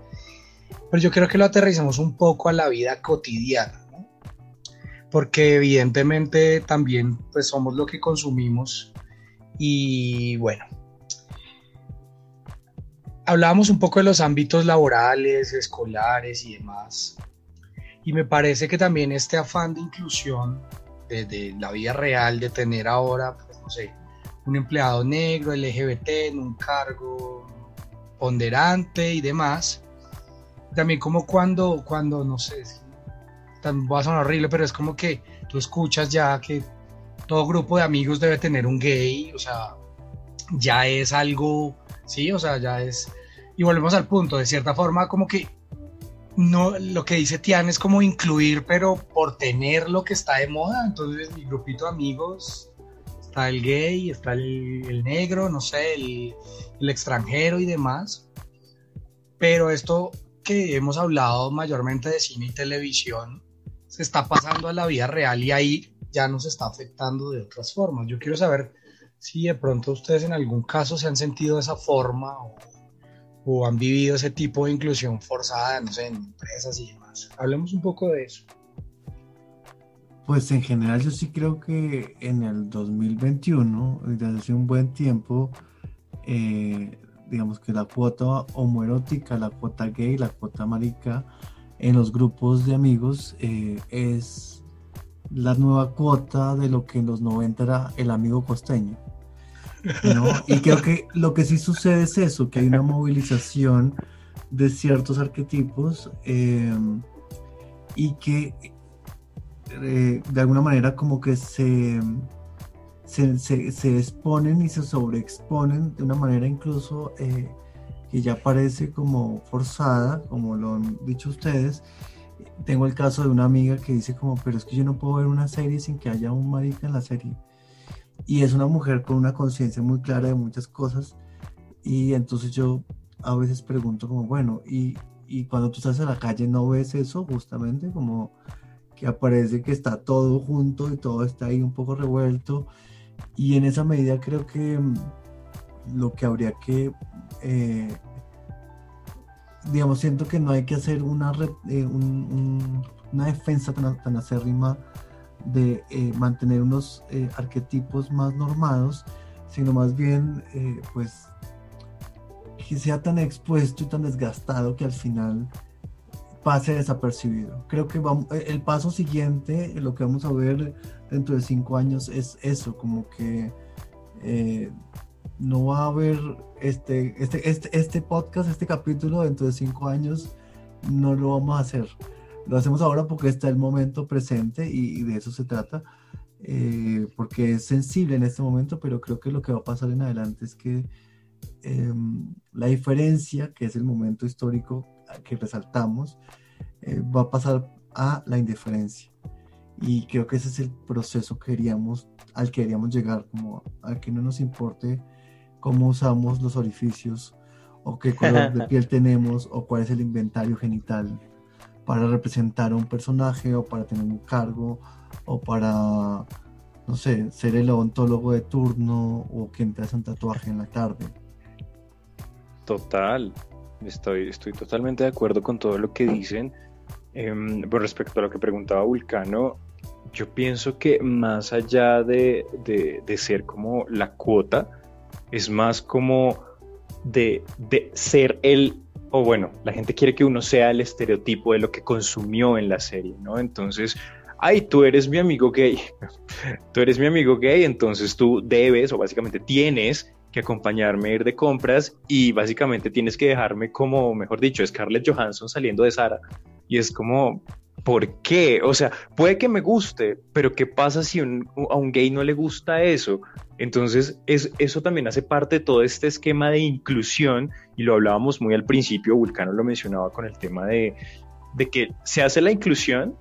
[SPEAKER 3] Pero yo quiero que lo aterricemos un poco a la vida cotidiana porque evidentemente también pues somos lo que consumimos y bueno. Hablábamos un poco de los ámbitos laborales, escolares y demás. Y me parece que también este afán de inclusión de, la vida real, de tener ahora, pues, no sé, un empleado negro, LGBT, en un cargo ponderante y demás, también como cuando, cuando, no sé, también va a sonar horrible, pero es como que tú escuchas ya que todo grupo de amigos debe tener un gay, o sea, ya es algo, sí, o sea, ya es, y volvemos al punto, de cierta forma como que no, lo que dice Tian es como incluir, pero por tener lo que está de moda, entonces mi grupito de amigos, está el gay, está el, negro, no sé, el, el extranjero y demás, pero esto que hemos hablado mayormente de cine y televisión, se está pasando a la vida real y ahí ya nos está afectando de otras formas. Yo quiero saber si de pronto ustedes en algún caso se han sentido de esa forma o, han vivido ese tipo de inclusión forzada, no sé, en empresas y demás. Hablemos un poco de eso.
[SPEAKER 4] Pues en general yo sí creo que en el 2021, desde hace un buen tiempo, eh, digamos que la cuota homoerótica, la cuota gay, la cuota marica en los grupos de amigos eh, es la nueva cuota de lo que en los 90 era el amigo costeño. Y creo que lo que sí sucede es eso, que hay una movilización de ciertos arquetipos eh, y que eh, de alguna manera como que se, se, se, exponen y se sobreexponen de una manera incluso eh, que ya parece como forzada, como lo han dicho ustedes. Tengo el caso de una amiga que dice como, pero es que yo no puedo ver una serie sin que haya un marica en la serie y es una mujer con una conciencia muy clara de muchas cosas. Y entonces yo a veces pregunto como, bueno, y, y cuando tú estás en la calle no ves eso justamente como que aparece que está todo junto y todo está ahí un poco revuelto y en esa medida creo que mm, lo que habría que eh, digamos siento que no hay que hacer una, eh, una defensa tan, tan acérrima de eh, mantener unos eh, arquetipos más normados, sino más bien, pues, que sea tan expuesto y tan desgastado que al final pase desapercibido. Creo que vamos, el paso siguiente, lo que vamos a ver dentro de cinco años es eso, como que no va a haber este, este, este, este podcast, este capítulo dentro de cinco años, no lo vamos a hacer lo hacemos ahora porque está el momento presente y, de eso se trata, eh, porque es sensible en este momento, pero creo que lo que va a pasar en adelante es que em, la diferencia, que es el momento histórico que resaltamos, eh, va a pasar a la indiferencia. Y creo que ese es el proceso que queríamos, al que queríamos llegar, como a que no nos importe cómo usamos los orificios o qué color de piel tenemos o cuál es el inventario genital para representar a un personaje o para tener un cargo o para, no sé, ser el odontólogo de turno o quien te hace un tatuaje en la tarde.
[SPEAKER 2] Total, estoy, estoy totalmente de acuerdo con todo lo que dicen. Eh, respecto a lo que preguntaba Vulcano, yo pienso que más allá de, de, de ser como la cuota, es más como de, de ser el o bueno, la gente quiere que uno sea el estereotipo de lo que consumió en la serie, ¿no? Entonces, ay, tú eres mi amigo gay, tú eres mi amigo gay, entonces tú debes o básicamente tienes que acompañarme a ir de compras y básicamente tienes que dejarme como, mejor dicho, Scarlett Johansson saliendo de Sara. Y es como, ¿por qué? O sea, puede que me guste, pero ¿qué pasa si a un gay no le gusta eso? Entonces, es, eso también hace parte de todo este esquema de inclusión, y lo hablábamos muy al principio, Vulcano lo mencionaba con el tema de, de que se hace la inclusión,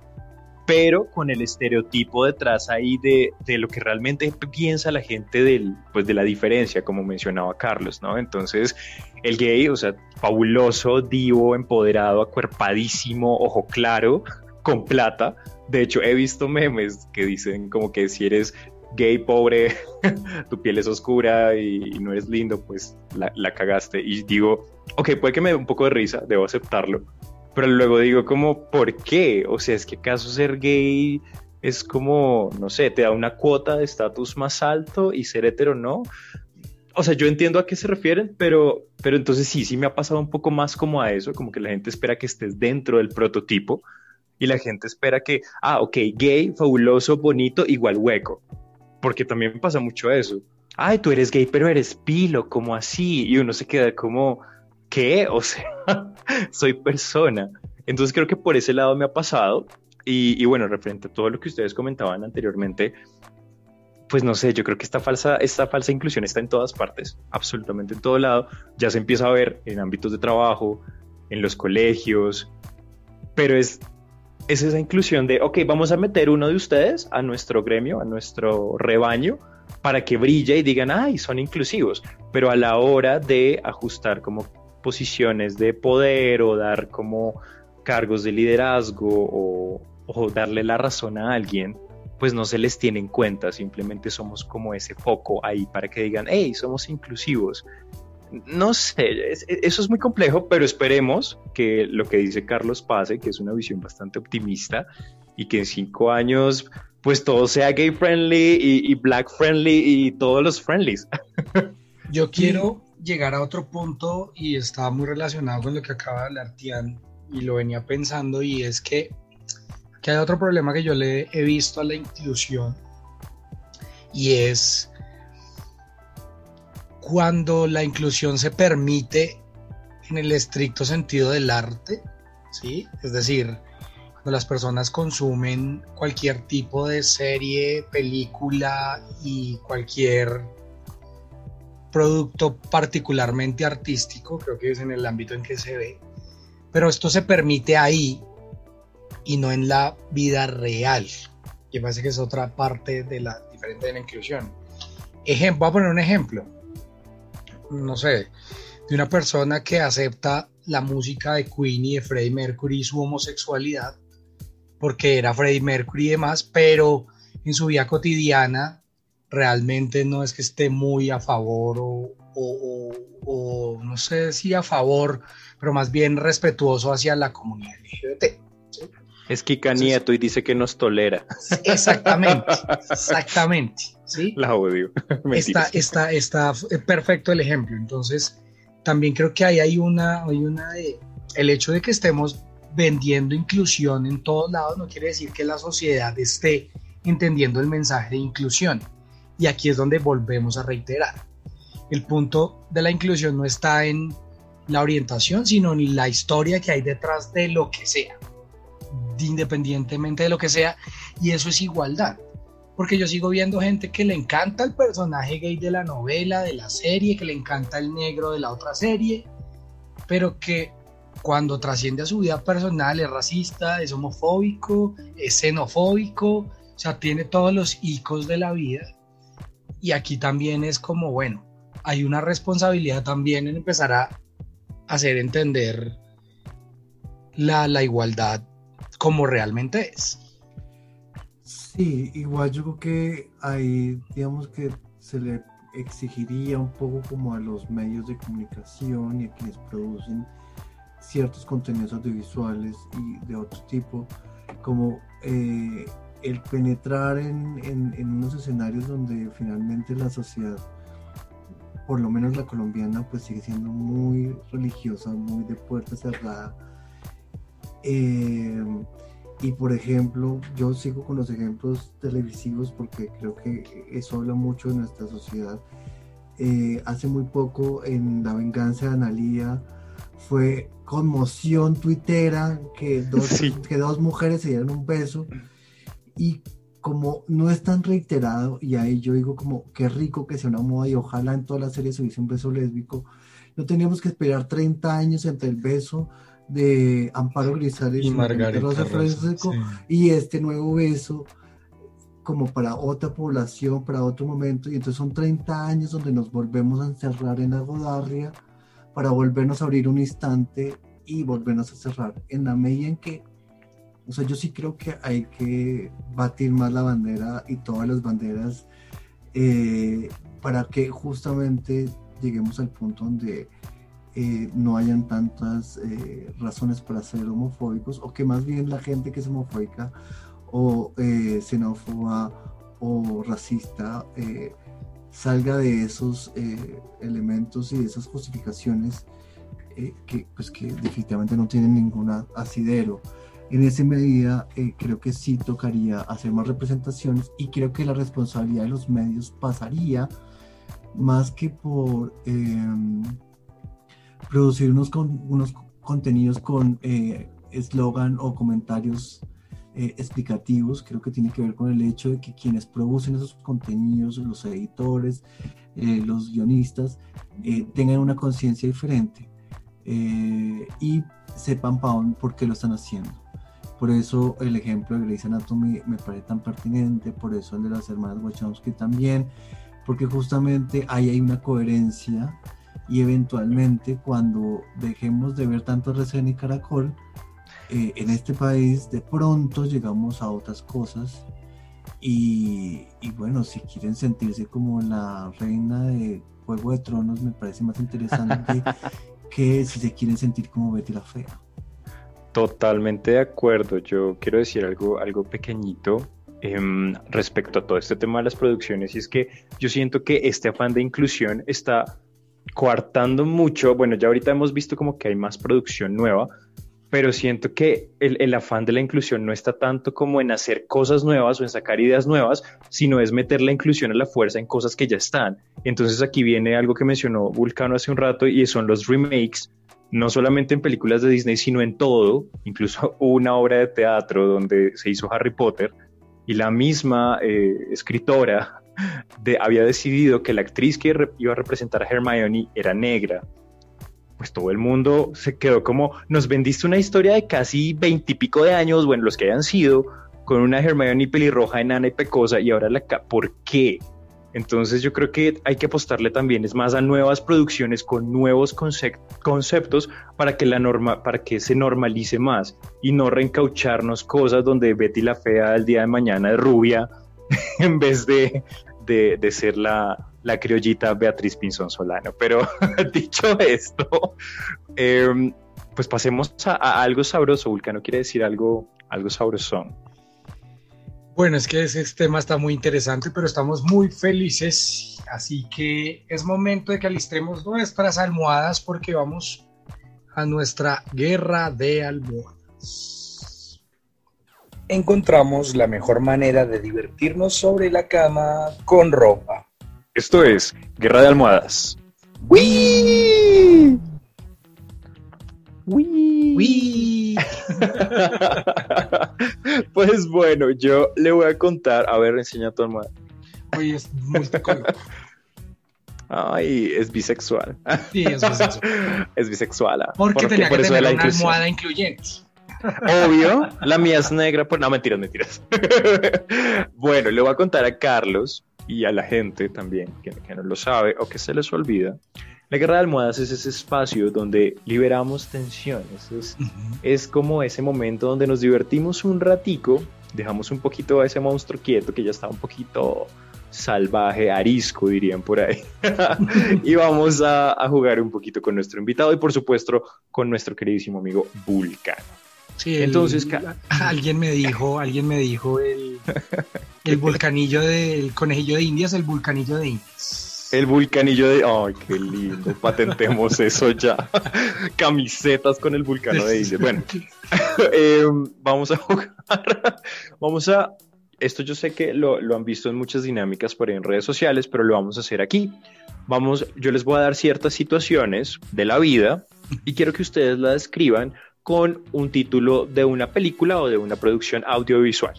[SPEAKER 2] pero con el estereotipo detrás ahí de, de, lo que realmente piensa la gente del, pues de la diferencia, como mencionaba Carlos, ¿no? Entonces, el gay, o sea, fabuloso, divo, empoderado, acuerpadísimo, ojo claro, con plata. De hecho, he visto memes que dicen como que si eres gay, pobre, tu piel es oscura y, no eres lindo, pues la, cagaste. Y digo, ok, puede que me dé un poco de risa, debo aceptarlo. Pero luego digo como, ¿por qué? O sea, es que acaso ser gay es como, no sé, te da una cuota de estatus más alto y ser hetero no. O sea, yo entiendo a qué se refieren, pero, pero entonces sí, sí me ha pasado un poco más como a eso, como que la gente espera que estés dentro del prototipo y la gente espera que, ah, ok, gay, fabuloso, bonito, igual hueco. Porque también pasa mucho eso. Ay, tú eres gay, pero eres pilo, como así. Y uno se queda como, ¿qué? O sea, soy persona. Entonces creo que por ese lado me ha pasado. Y, y, bueno, referente a todo lo que ustedes comentaban anteriormente, pues no sé, yo creo que esta falsa, esta falsa inclusión está en todas partes, absolutamente en todo lado. Ya se empieza a ver en ámbitos de trabajo, en los colegios, pero es, es esa inclusión de, ok, vamos a meter uno de ustedes a nuestro gremio, a nuestro rebaño, para que brille y digan, ay, son inclusivos, pero a la hora de ajustar como posiciones de poder o dar como cargos de liderazgo o, o darle la razón a alguien, pues no se les tiene en cuenta, simplemente somos como ese foco ahí para que digan, hey, somos inclusivos. No sé, eso es muy complejo, pero esperemos que lo que dice Carlos pase, que es una visión bastante optimista y que en cinco años pues todo sea gay friendly y, y black friendly y todos los friendlies.
[SPEAKER 3] Yo quiero llegar a otro punto y está muy relacionado con lo que acaba de hablar Tian y lo venía pensando y es que que hay otro problema que yo le he visto a la inclusión y es cuando la inclusión se permite en el estricto sentido del arte, ¿sí? Es decir, cuando las personas consumen cualquier tipo de serie, película y cualquier producto particularmente artístico, creo que es en el ámbito en que se ve, pero esto se permite ahí y no en la vida real, que parece que es otra parte de la diferente de la inclusión. Ejemplo, voy a poner un ejemplo, no sé, de una persona que acepta la música de Queen y de Freddie Mercury y su homosexualidad, porque era Freddie Mercury y demás, pero en su vida cotidiana realmente no es que esté muy a favor o, o, o no sé si a favor, pero más bien respetuoso hacia la comunidad LGBT.
[SPEAKER 2] Es Kika Nieto y dice que nos tolera.
[SPEAKER 3] Exactamente, exactamente. ¿sí?
[SPEAKER 2] La odio.
[SPEAKER 3] está, está, está perfecto el ejemplo. Entonces, también creo que ahí hay una, hay una de, el hecho de que estemos vendiendo inclusión en todos lados no quiere decir que la sociedad esté entendiendo el mensaje de inclusión. Y aquí es donde volvemos a reiterar. El punto de la inclusión no está en la orientación, sino en la historia que hay detrás de lo que sea independientemente de lo que sea, y eso es igualdad. Porque yo sigo viendo gente que le encanta el personaje gay de la novela, de la serie, que le encanta el negro de la otra serie, pero que cuando trasciende a su vida personal es racista, es homofóbico, es xenofóbico, o sea, tiene todos los icos de la vida. Y aquí también es como, bueno, hay una responsabilidad también en empezar a hacer entender la, la igualdad como realmente es.
[SPEAKER 4] Sí, igual yo creo que ahí, digamos que se le exigiría un poco como a los medios de comunicación y a quienes producen ciertos contenidos audiovisuales y de otro tipo, como eh, el penetrar en, en, unos escenarios donde finalmente la sociedad, por lo menos la colombiana, pues sigue siendo muy religiosa, muy de puerta cerrada, eh, y por ejemplo, yo sigo con los ejemplos televisivos porque creo que eso habla mucho de nuestra sociedad. Eh, hace muy poco en La venganza de Analía fue conmoción tuitera que dos, que dos mujeres se dieron un beso y como no es tan reiterado y ahí yo digo como qué rico que sea una moda y ojalá en todas las series hubiese un beso lésbico, no teníamos que esperar 30 años entre el beso de Amparo Grisales
[SPEAKER 3] y, Margarita Rosa
[SPEAKER 4] y este nuevo beso como para otra población, para otro momento, y entonces son 30 años donde nos volvemos a encerrar en la godarria para volvernos a abrir un instante y volvernos a cerrar. En la medida en que, o sea, yo sí creo que hay que batir más la bandera y todas las banderas eh, para que justamente lleguemos al punto donde eh, no hayan tantas eh, razones para ser homofóbicos o que más bien la gente que es homofóbica o eh, xenófoba o racista salga de esos elementos y de esas justificaciones que, pues, que definitivamente no tienen ningún asidero. En esa medida creo que sí tocaría hacer más representaciones y creo que la responsabilidad de los medios pasaría más que por producir unos, con, unos contenidos con eh, eslogan o comentarios eh, explicativos, creo que tiene que ver con el hecho de que quienes producen esos contenidos, los editores, eh, los guionistas, tengan una conciencia diferente y sepan por qué lo están haciendo. Por eso el ejemplo de Grey's Anatomy me parece tan pertinente, por eso el de las hermanas Wachowski también, porque justamente ahí hay una coherencia y eventualmente cuando dejemos de ver tanto RCN y Caracol, eh, en este país de pronto llegamos a otras cosas y, y, bueno, si quieren sentirse como la reina de Juego de Tronos me parece más interesante que si se quieren sentir como Betty la Fea.
[SPEAKER 2] Totalmente de acuerdo. Yo quiero decir algo, algo pequeñito em, respecto a todo este tema de las producciones y es que yo siento que este afán de inclusión está coartando mucho. Bueno, ya ahorita hemos visto como que hay más producción nueva, pero siento que el, el, afán de la inclusión no está tanto como en hacer cosas nuevas o en sacar ideas nuevas, sino es meter la inclusión a la fuerza en cosas que ya están. Entonces aquí viene algo que mencionó Vulcano hace un rato y son los remakes no solamente en películas de Disney, sino en todo. Incluso una obra de teatro donde se hizo Harry Potter y la misma eh, escritora de, había decidido que la actriz que iba a representar a Hermione era negra. Pues todo el mundo se quedó como, nos vendiste una historia de casi veintipico de años, bueno, los que hayan sido, con una Hermione pelirroja, enana y pecosa, y ahora la... ¿Por qué? Entonces yo creo que hay que apostarle también es más a nuevas producciones con nuevos conceptos para que la norma, para que se normalice más y no reencaucharnos cosas donde Betty la fea el día de mañana es rubia en vez de, de, ser la, la, criollita Beatriz Pinzón Solano. Pero dicho esto, em, pues pasemos a, algo sabroso. Vulcano quiere decir algo, algo sabrosón.
[SPEAKER 3] Bueno, es que ese tema está muy interesante, pero estamos muy felices, así que es momento de que alistemos nuestras almohadas porque vamos a nuestra guerra de almohadas. Encontramos la mejor manera de divertirnos sobre la cama con ropa.
[SPEAKER 2] Esto es Guerra de Almohadas.
[SPEAKER 3] ¡Wii! ¡Wii!
[SPEAKER 2] pues bueno, yo le voy a contar. A ver, enseña tu almohada.
[SPEAKER 3] Uy, es multicolor.
[SPEAKER 2] Ay, es bisexual.
[SPEAKER 3] Sí, es bisexual.
[SPEAKER 2] es bisexual.
[SPEAKER 3] Ah. Porque, tenía que tener una almohada incluyente.
[SPEAKER 2] Obvio, la mía es negra, pues no, mentiras, mentiras. bueno, le voy a contar a Carlos y a la gente también, que, que no lo sabe o que se les olvida, la guerra de almohadas es ese espacio donde liberamos tensiones. Es, es, como ese momento donde nos divertimos un ratico, dejamos un poquito a ese monstruo quieto que ya está un poquito salvaje, arisco, dirían por ahí. y vamos a, a, jugar un poquito con nuestro invitado y por supuesto con nuestro queridísimo amigo Vulcano.
[SPEAKER 3] Sí, entonces alguien me dijo, alguien me dijo el, el vulcanillo del conejillo de Indias, el vulcanillo de Indias.
[SPEAKER 2] El vulcanillo de. ¡Ay, qué lindo! Patentemos eso ya. Camisetas con el vulcano de Isla. Bueno, em, vamos a jugar. vamos a. Esto yo sé que lo, lo, han visto en muchas dinámicas por ahí en redes sociales, pero lo vamos a hacer aquí. Vamos, yo les voy a dar ciertas situaciones de la vida y quiero que ustedes la describan con un título de una película o de una producción audiovisual,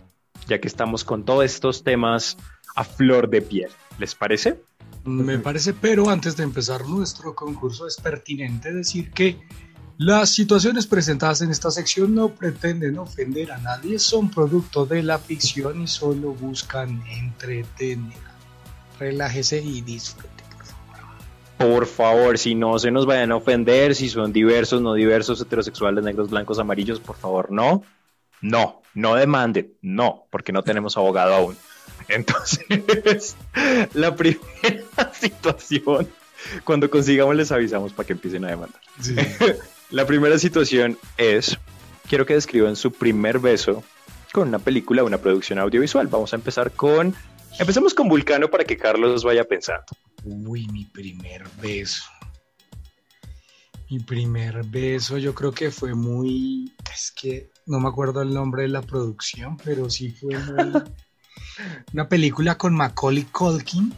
[SPEAKER 2] ya que estamos con todos estos temas a flor de piel. ¿Les parece?
[SPEAKER 3] Me parece, pero antes de empezar nuestro concurso es pertinente decir que las situaciones presentadas en esta sección no pretenden ofender a nadie, son producto de la ficción y solo buscan entretener. Relájese y disfrute, por
[SPEAKER 2] favor. Si no se nos vayan a ofender, si son diversos, no diversos, heterosexuales, negros, blancos, amarillos, por favor, no. No, no demanden, no, porque no tenemos abogado aún. Entonces, la primera situación, cuando consigamos les avisamos para que empiecen a demandar. la primera situación es, quiero que describan su primer beso con una película, una producción audiovisual. Vamos a empezar con, empecemos con Vulcano para que Carlos vaya pensando.
[SPEAKER 3] Uy, mi primer beso. Mi primer beso yo creo que fue muy, es que no me acuerdo el nombre de la producción, pero sí fue muy... Una película con Macaulay Culkin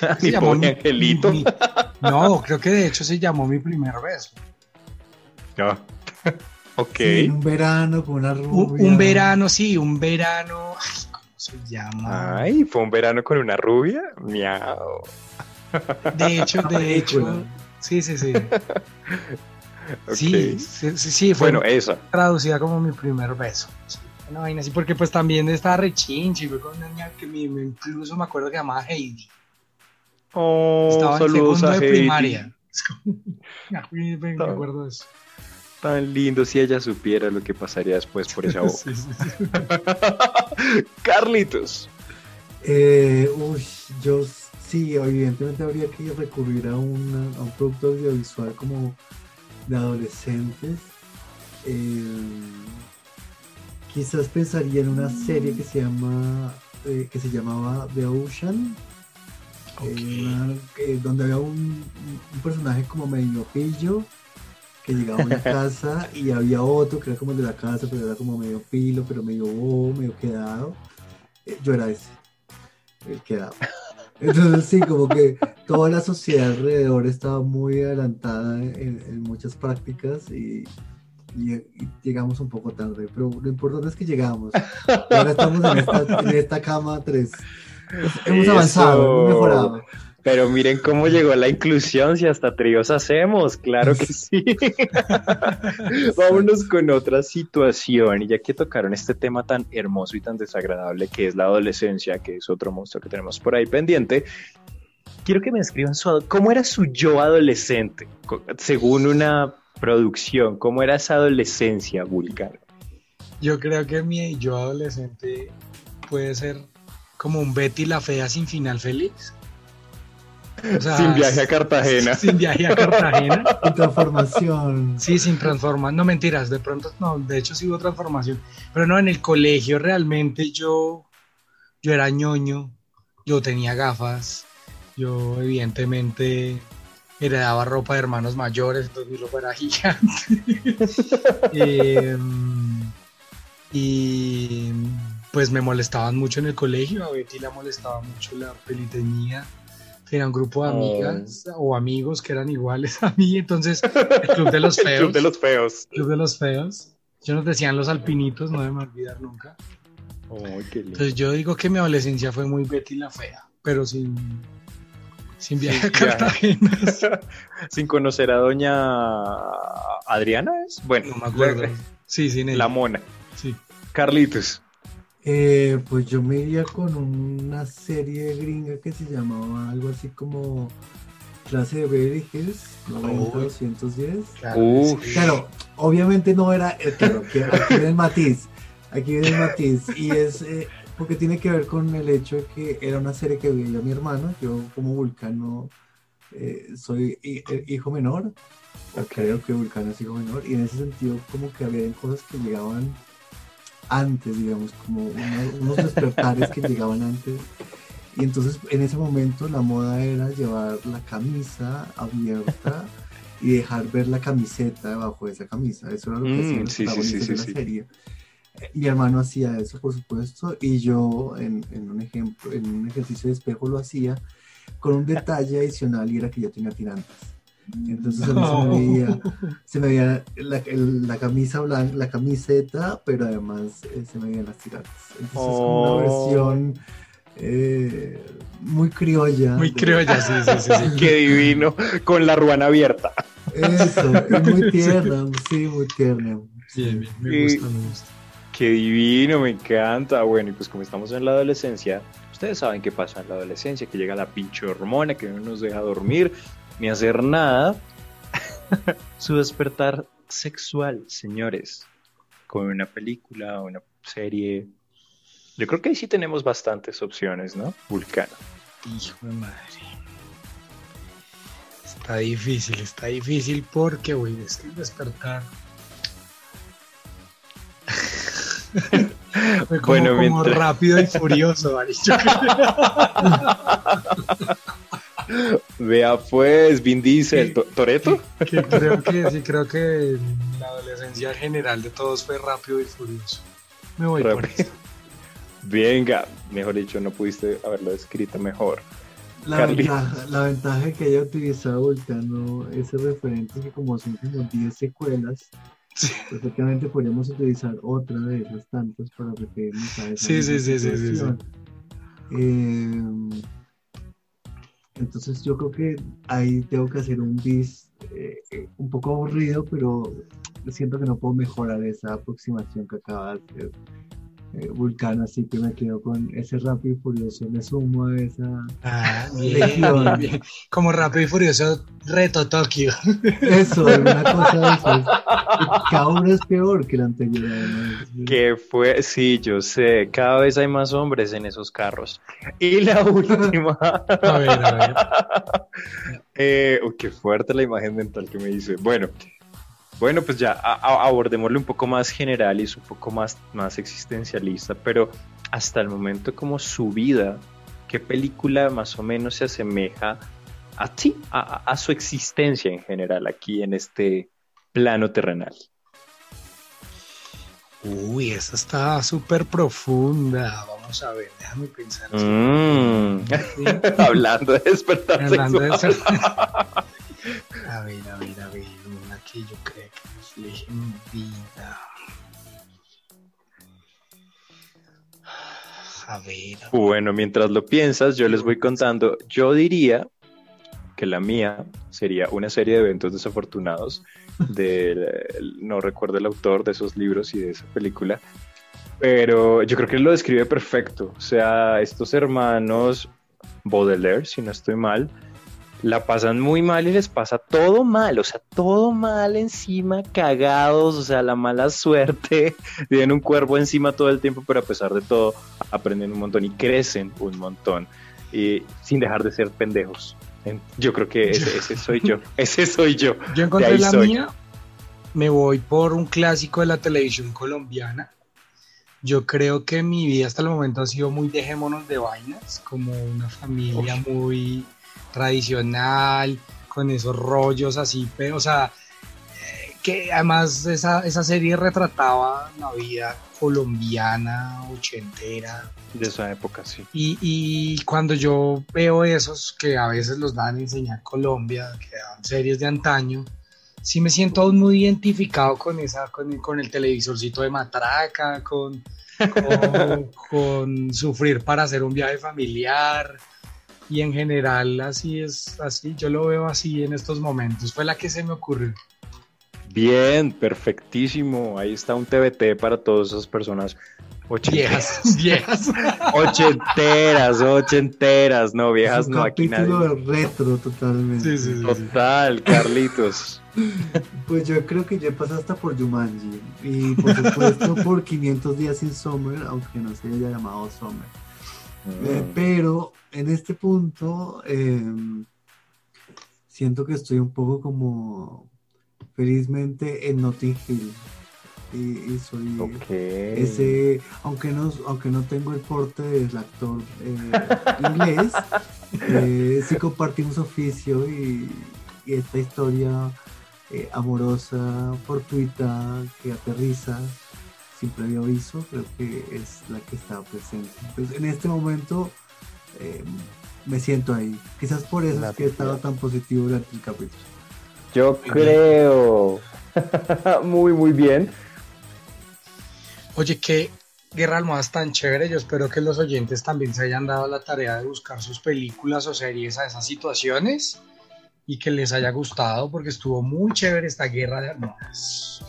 [SPEAKER 2] Ni
[SPEAKER 3] Se llamó mi-
[SPEAKER 2] angelito.
[SPEAKER 3] mi- no, creo que de hecho se llamó mi primer beso.
[SPEAKER 2] No. ok.
[SPEAKER 4] Sí, en un verano con una
[SPEAKER 3] Un,
[SPEAKER 4] rubia.
[SPEAKER 3] un verano, sí, un verano. ay, ¿Cómo se llama?
[SPEAKER 2] Ay, fue un verano con una rubia. Miau.
[SPEAKER 3] De hecho, de hecho. Sí, sí, sí. Sí, sí, sí, sí, fue
[SPEAKER 2] Bueno, esa.
[SPEAKER 3] traducida como mi primer beso. Sí, una vaina así, porque pues también estaba rechinche, fue con una niña que me, me- incluso me acuerdo que llamaba Heidi.
[SPEAKER 2] Oh,
[SPEAKER 3] Estaba en
[SPEAKER 2] saludos
[SPEAKER 3] segundo
[SPEAKER 2] a
[SPEAKER 3] de
[SPEAKER 2] Heidi.
[SPEAKER 3] primaria. Me acuerdo de eso.
[SPEAKER 2] Tan lindo si ella supiera lo que pasaría después por esa boca.
[SPEAKER 3] Sí, sí, sí.
[SPEAKER 2] Carlitos.
[SPEAKER 4] Eh, uy, yo sí, evidentemente habría que recurrir a, una- a un producto audiovisual como de adolescentes. Eh, quizás pensaría en una serie que se llama eh, que se llamaba The Ocean. eh, una- eh, donde había un, un personaje como medio pillo que llegaba a una casa y había otro que era como el de la casa, pero era como medio pilo, pero medio bobo, medio quedado. Eh, yo era ese, el quedado. Entonces sí, como que toda la sociedad alrededor estaba muy adelantada en, en muchas prácticas y, y- y llegamos un poco tarde, pero lo importante es que llegamos. Y ahora estamos en esta, en esta cama 3. Hemos
[SPEAKER 2] Eso.
[SPEAKER 4] avanzado, hemos mejorado.
[SPEAKER 2] Pero miren cómo llegó la inclusión, si hasta tríos hacemos, claro que sí. Vámonos con otra situación, y ya que tocaron este tema tan hermoso y tan desagradable que es la adolescencia, que es otro monstruo que tenemos por ahí pendiente, quiero que me escriban su, cómo era su yo adolescente, según una producción, cómo era esa adolescencia vulgar.
[SPEAKER 3] Yo creo que mi yo adolescente puede ser como un Betty la fea sin final feliz. O sea,
[SPEAKER 2] Sin viaje a Cartagena.
[SPEAKER 3] Sin viaje a Cartagena.
[SPEAKER 4] Y transformación.
[SPEAKER 3] Sí, sin transformar. No mentiras, de pronto no, de hecho sí hubo transformación. Pero no, en el colegio realmente yo, yo era ñoño, yo tenía gafas, yo evidentemente heredaba ropa de hermanos mayores, entonces mi ropa era gigante. Em, y pues me molestaban mucho en el colegio, a Betty la molestaba mucho la peliteñía. Tenía un grupo de
[SPEAKER 2] Oh.
[SPEAKER 3] amigas o amigos que eran iguales a mí, entonces el club de los
[SPEAKER 2] El
[SPEAKER 3] feos.
[SPEAKER 2] Club de los feos.
[SPEAKER 3] Club de los feos. Yo nos decían los alpinitos, no debe olvidar nunca.
[SPEAKER 2] Ay, qué lindo.
[SPEAKER 3] Entonces yo digo que mi adolescencia fue muy Betty la fea, pero sin, sin viaje a
[SPEAKER 2] Sin viaje.
[SPEAKER 3] Cartagena.
[SPEAKER 2] Sin conocer a doña Adriana, ¿es? Bueno,
[SPEAKER 3] No me acuerdo. Sí, sin
[SPEAKER 2] La
[SPEAKER 3] ella.
[SPEAKER 2] mona.
[SPEAKER 3] Sí.
[SPEAKER 2] Carlitos.
[SPEAKER 4] Eh, pues yo me iría con una serie gringa que se llamaba algo así como Clase de Beverly Hills, 90
[SPEAKER 3] Uy.
[SPEAKER 4] 210.
[SPEAKER 3] Claro,
[SPEAKER 2] Uf.
[SPEAKER 3] sí.
[SPEAKER 4] Claro, obviamente no era, eh, claro, que aquí viene el matiz, aquí viene el matiz, y es eh, porque tiene que ver con el hecho de que era una serie que veía mi hermano, yo como Vulcano eh, soy hi- hijo menor, o creo que Vulcano es hijo menor, y en ese sentido como que había cosas que llegaban antes, digamos, como una- unos despertares que llegaban antes. Y entonces en ese momento la moda era llevar la camisa abierta y dejar ver la camiseta debajo de esa camisa. Eso era lo que
[SPEAKER 2] Mm,
[SPEAKER 4] hacían los
[SPEAKER 2] sí, sí, sí,
[SPEAKER 4] de la serie. Eh, Mi hermano hacía eso, por supuesto, y yo en, en un ejemplo, en un ejercicio de espejo lo hacía con un detalle adicional y era que yo tenía tirantes. Entonces a mí se me veía, se me veía la, el- la camisa blanca, la camiseta, pero además eh, se me veían las tirantes. Entonces es como
[SPEAKER 2] Oh.
[SPEAKER 4] una versión eh, muy criolla.
[SPEAKER 3] Muy
[SPEAKER 4] de-
[SPEAKER 3] criolla, sí, sí, sí. sí.
[SPEAKER 2] Qué divino. Con la ruana abierta.
[SPEAKER 4] Eso, es muy tierna, sí, muy tierna.
[SPEAKER 3] Bien, bien, me
[SPEAKER 2] Y-
[SPEAKER 3] gusta, me gusta.
[SPEAKER 2] Qué divino, me encanta. Bueno, y pues como estamos en la adolescencia, ustedes saben qué pasa en la adolescencia, que llega la pinche hormona que no nos deja dormir ni hacer nada. Su despertar sexual, señores, con una película, una serie. Yo creo que ahí sí tenemos bastantes opciones, ¿no? Vulcano.
[SPEAKER 3] Hijo de madre. Está difícil, está difícil porque, güey, es que el despertar. Como,
[SPEAKER 2] Bueno,
[SPEAKER 3] como
[SPEAKER 2] mientras-
[SPEAKER 3] rápido y furioso, ¿vale?
[SPEAKER 2] Vea pues, Vin Diesel, To- Toreto.
[SPEAKER 3] que creo que sí, creo que la adolescencia general de todos fue rápido y furioso. Me voy por
[SPEAKER 2] Rápido.
[SPEAKER 3] esto.
[SPEAKER 2] Venga, mejor dicho, no pudiste haberlo escrito mejor.
[SPEAKER 4] La ventaja, la ventaja de que haya utilizado Volcano ese referente es que como son como 10 secuelas, perfectamente podríamos utilizar otra de esas tantas para referirnos a esa
[SPEAKER 3] Sí, sí, sí, sí, sí, sí.
[SPEAKER 4] Eh, entonces yo creo que ahí tengo que hacer un bis eh, eh, un poco aburrido, pero siento que no puedo mejorar esa aproximación que acaba de hacer eh, Vulcano, así que me quedo con ese Rápido y Furioso, me sumo a esa
[SPEAKER 3] Ah, bien, bien, bien. Como rápido y furioso, reto Tokio.
[SPEAKER 4] Eso, una cosa de esas. Cada uno es peor que el anterior.
[SPEAKER 2] Que fue, sí, yo sé, cada vez hay más hombres en esos carros. Y la última.
[SPEAKER 3] A ver, a ver.
[SPEAKER 2] Eh, uy, qué fuerte la imagen mental que me hice. Bueno, bueno, pues ya abordémoslo un poco más general y es un poco más, más existencialista, pero hasta el momento como su vida, ¿qué película más o menos se asemeja a ti, a, su existencia en general aquí en este plano terrenal?
[SPEAKER 3] Uy, esa está súper profunda. Vamos a ver, déjame pensar.
[SPEAKER 2] Mm. Hablando de despertar
[SPEAKER 3] Hablando de
[SPEAKER 2] sexual.
[SPEAKER 3] eso. A ver, a ver, a ver, una que yo creo que refleje mi vida. A ver.
[SPEAKER 2] Bueno, mientras lo piensas, yo les voy contando. Yo diría que la mía sería una serie de eventos desafortunados. De, no recuerdo el autor de esos libros y de esa película, pero yo creo que lo describe perfecto. O sea, estos hermanos Baudelaire, si no estoy mal, la pasan muy mal y les pasa todo mal, o sea, todo mal encima, cagados, o sea, la mala suerte, tienen un cuerpo encima todo el tiempo, pero a pesar de todo, aprenden un montón y crecen un montón, y sin dejar de ser pendejos. En- Yo creo que ese, ese soy yo, ese soy yo.
[SPEAKER 3] Yo encontré la
[SPEAKER 2] soy.
[SPEAKER 3] mía. Me voy por un clásico de la televisión colombiana. Yo creo que mi vida hasta el momento ha sido muy dejémonos de vainas, como una familia muy tradicional, con esos rollos así, pero, o sea, eh, que además esa, esa serie retrataba la vida colombiana, ochentera,
[SPEAKER 2] De esa época, sí.
[SPEAKER 3] y, y cuando yo veo esos que a veces los dan a enseñar Colombia, que dan series de antaño, sí me siento aún muy identificado con esa, con, con el televisorcito de matraca, con, con, con sufrir para hacer un viaje familiar. Y en general así es, así, yo lo veo así en estos momentos. Fue la que se me ocurrió.
[SPEAKER 2] Bien, perfectísimo. Ahí está un TBT para todas esas personas ochenteras.
[SPEAKER 3] Viejas.
[SPEAKER 2] Ochenteras, ochenteras, no, viejas
[SPEAKER 4] Es un
[SPEAKER 2] no, aquí nadie.
[SPEAKER 4] retro totalmente.
[SPEAKER 3] Sí, sí, sí.
[SPEAKER 2] Total, Carlitos.
[SPEAKER 4] Pues yo creo que ya pasé hasta por Jumanji y por supuesto por 500 días sin Summer, aunque no se haya llamado Summer. Eh,
[SPEAKER 2] Mm.
[SPEAKER 4] pero en este punto eh, siento que estoy un poco como felizmente en Notting Hill y, y soy
[SPEAKER 2] Ok.
[SPEAKER 4] ese aunque no aunque no tengo el porte del actor eh, inglés eh, sí compartimos oficio y, y esta historia eh, amorosa fortuita que aterriza sin previo aviso creo que es la que está presente Entonces, en este momento eh, me siento ahí quizás por eso
[SPEAKER 2] La
[SPEAKER 4] es que he estado tan positivo durante el capítulo
[SPEAKER 2] Yo creo. muy, muy bien.
[SPEAKER 3] Oye, qué guerra de almohadas tan chévere. Yo espero que los oyentes también se hayan dado la tarea de buscar sus películas o series a esas situaciones y que les haya gustado porque estuvo muy chévere esta guerra de almohadas.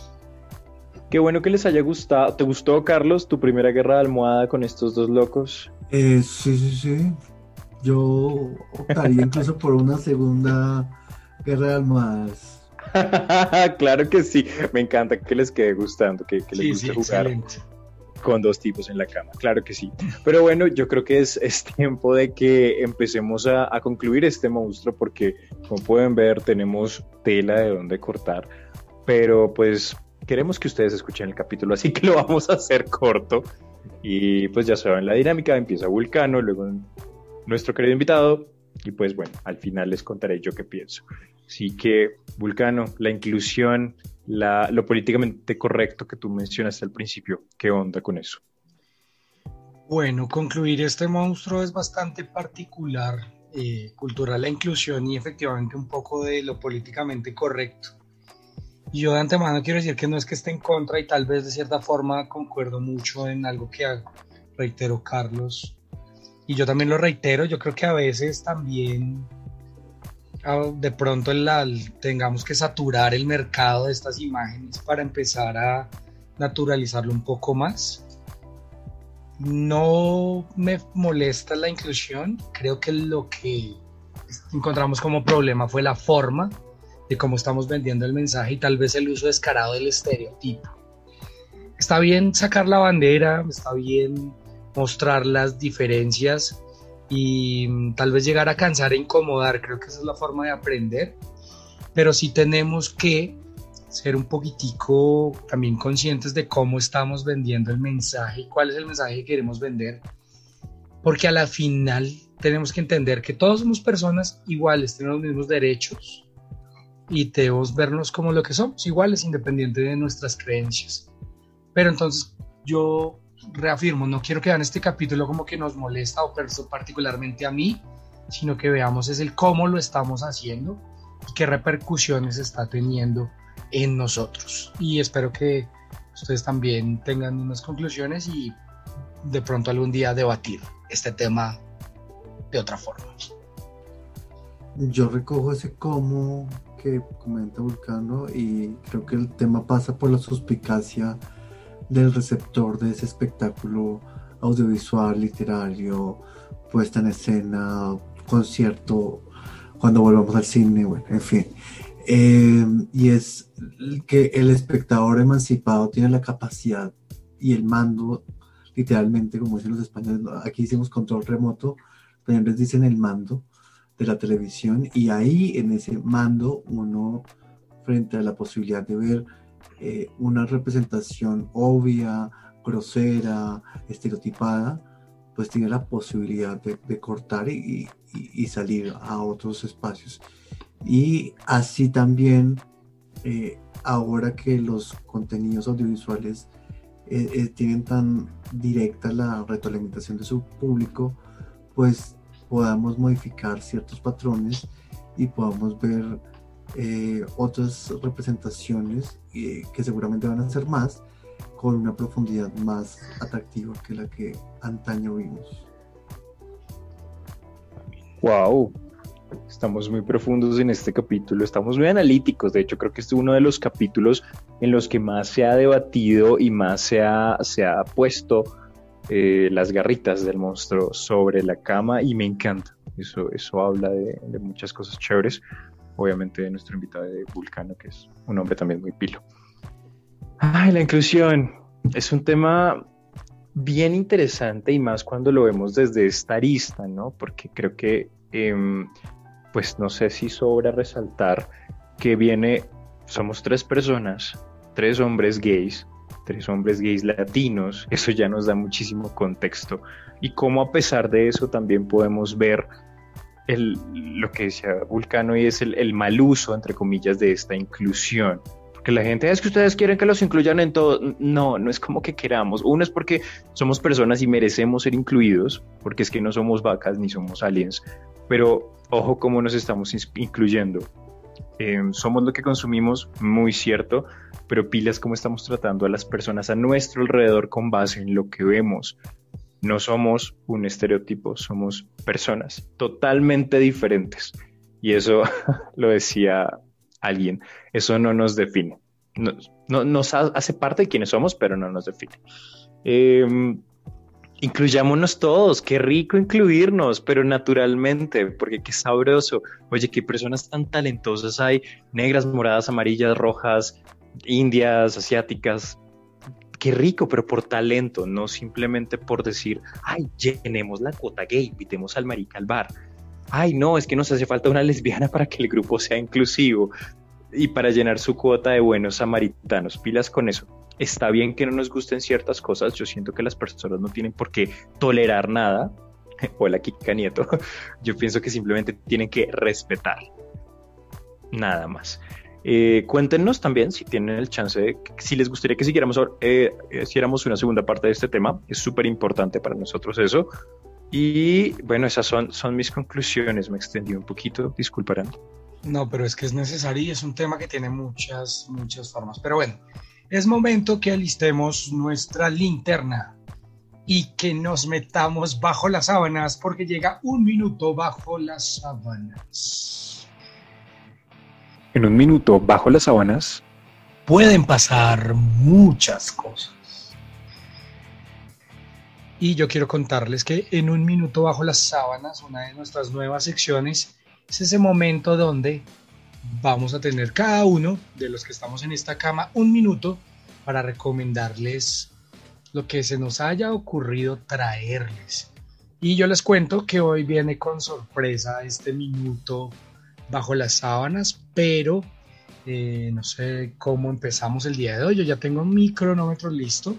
[SPEAKER 2] Qué bueno que les haya gustado. ¿Te gustó, Carlos, tu primera guerra de almohada con estos dos locos?
[SPEAKER 4] Eh, sí, sí, sí. Yo optaría incluso por una segunda guerra de almohadas.
[SPEAKER 2] claro que sí. Me encanta que les quede gustando, que, que les
[SPEAKER 3] Sí,
[SPEAKER 2] guste
[SPEAKER 3] sí,
[SPEAKER 2] jugar
[SPEAKER 3] excelente.
[SPEAKER 2] con dos tipos en la cama. Claro que sí. Pero bueno, yo creo que es, es tiempo de que empecemos a, a concluir este monstruo porque, como pueden ver, tenemos tela de donde cortar. Pero pues queremos que ustedes escuchen el capítulo, así que lo vamos a hacer corto. Y pues ya saben la dinámica, empieza Vulcano, luego nuestro querido invitado y pues bueno, al final les contaré yo qué pienso. Así que Vulcano, la inclusión, la, lo políticamente correcto que tú mencionaste al principio, ¿qué onda con eso?
[SPEAKER 3] Bueno, concluir este monstruo es bastante particular eh, cultural la inclusión y efectivamente un poco de lo políticamente correcto. Yo de antemano quiero decir que no es que esté en contra y tal vez de cierta forma concuerdo mucho en algo que reitero Carlos. Y yo también lo reitero, yo creo que a veces también de pronto tengamos que saturar el mercado de estas imágenes para empezar a naturalizarlo un poco más no me molesta la inclusión, creo que lo que encontramos como problema fue la forma de cómo estamos vendiendo el mensaje y tal vez el uso descarado del estereotipo. Está bien sacar la bandera, está bien mostrar las diferencias y mm, tal vez llegar a cansar e incomodar, creo que esa es la forma de aprender, pero sí tenemos que ser un poquitico también conscientes de cómo estamos vendiendo el mensaje y cuál es el mensaje que queremos vender. Porque a la final tenemos que entender que todos somos personas iguales, tenemos los mismos derechos y debemos vernos como lo que somos, iguales, independiente de nuestras creencias. Pero entonces yo reafirmo, no quiero que vean este capítulo como que nos molesta o particularmente a mí, sino que veamos es el cómo lo estamos haciendo y qué repercusiones está teniendo en nosotros. Y espero que ustedes también tengan unas conclusiones y de pronto algún día debatir este tema de otra forma.
[SPEAKER 4] Yo recojo ese cómo que comenta Vulcano y creo que el tema pasa por la suspicacia del receptor de ese espectáculo audiovisual, literario, puesta en escena, concierto, cuando volvamos al cine, bueno, en fin. Eh, y es que el espectador emancipado tiene la capacidad y el mando, literalmente, como dicen los españoles, aquí hicimos control remoto, pero ellos dicen el mando de la televisión y ahí en ese mando uno frente a la posibilidad de ver eh, una representación obvia, grosera, estereotipada, pues tiene la posibilidad de, cortar y, salir a otros espacios. Y así también, eh, ahora que los contenidos audiovisuales eh, tienen tan directa la retroalimentación de su público, pues podamos modificar ciertos patrones y podamos ver otras representaciones que seguramente van a ser más con una profundidad más atractiva que la que antaño vimos.
[SPEAKER 2] Wow, Estamos muy profundos en este capítulo, estamos muy analíticos. De hecho, creo que este es uno de los capítulos en los que más se ha debatido y más se ha, se ha puesto eh, las garritas del monstruo sobre la cama y me encanta. Eso, eso habla de, muchas cosas chéveres. Obviamente de nuestro invitado de Vulcano, que es un hombre también muy pilo. Ay, la inclusión es un tema bien interesante y más cuando lo vemos desde esta arista, ¿no? Porque creo que em, pues no sé si sobra resaltar que viene, somos tres personas, tres hombres gays, tres hombres gays latinos, eso ya nos da muchísimo contexto. Y cómo a pesar de eso también podemos ver el, lo que decía Vulcano y es el, el mal uso, entre comillas, de esta inclusión. Porque la gente es que ustedes quieren que los incluyan en todo. No, no es como que queramos. Uno es porque somos personas y merecemos ser incluidos, porque es que no somos vacas ni somos aliens. Pero ojo cómo nos estamos incluyendo. Eh, somos lo que consumimos, muy cierto, pero pilas cómo estamos tratando a las personas a nuestro alrededor con base en lo que vemos. No somos un estereotipo, somos personas totalmente diferentes. Y eso lo decía alguien, eso no nos define. No, nos hace parte de quienes somos, pero no nos define. Eh, incluyámonos todos, qué rico incluirnos, pero naturalmente, porque qué sabroso. Oye, qué personas tan talentosas hay, negras, moradas, amarillas, rojas, indias, asiáticas. Qué rico, pero por talento, no simplemente por decir, ay, llenemos la cuota gay, invitemos al marica al bar. Ay, no, es que nos hace falta una lesbiana para que el grupo sea inclusivo y para llenar su cuota de buenos samaritanos. Pilas con eso está bien que no nos gusten ciertas cosas, yo siento que las personas no tienen por qué tolerar nada. Hola, Kika Nieto. Yo pienso que simplemente tienen que respetar. Nada más. Eh, cuéntenos también si tienen el chance de, si les gustaría que siguiéramos, eh, hiciéramos una segunda parte de este tema. Es súper importante para nosotros eso. Y bueno, esas son, son mis conclusiones. Me extendí un poquito, disculparán.
[SPEAKER 3] No, pero es que es necesario y es un tema que tiene muchas, muchas formas. Pero bueno, es momento que alistemos nuestra linterna y que nos metamos bajo las sábanas porque llega un minuto bajo las sábanas.
[SPEAKER 2] En un minuto bajo las sábanas
[SPEAKER 3] pueden pasar muchas cosas. Y yo quiero contarles que en un minuto bajo las sábanas, una de nuestras nuevas secciones, es ese momento donde vamos a tener cada uno de los que estamos en esta cama un minuto para recomendarles lo que se nos haya ocurrido traerles. Y yo les cuento que hoy viene con sorpresa este minuto bajo las sábanas, pero eh, no sé cómo empezamos el día de hoy. Yo ya tengo mi cronómetro listo.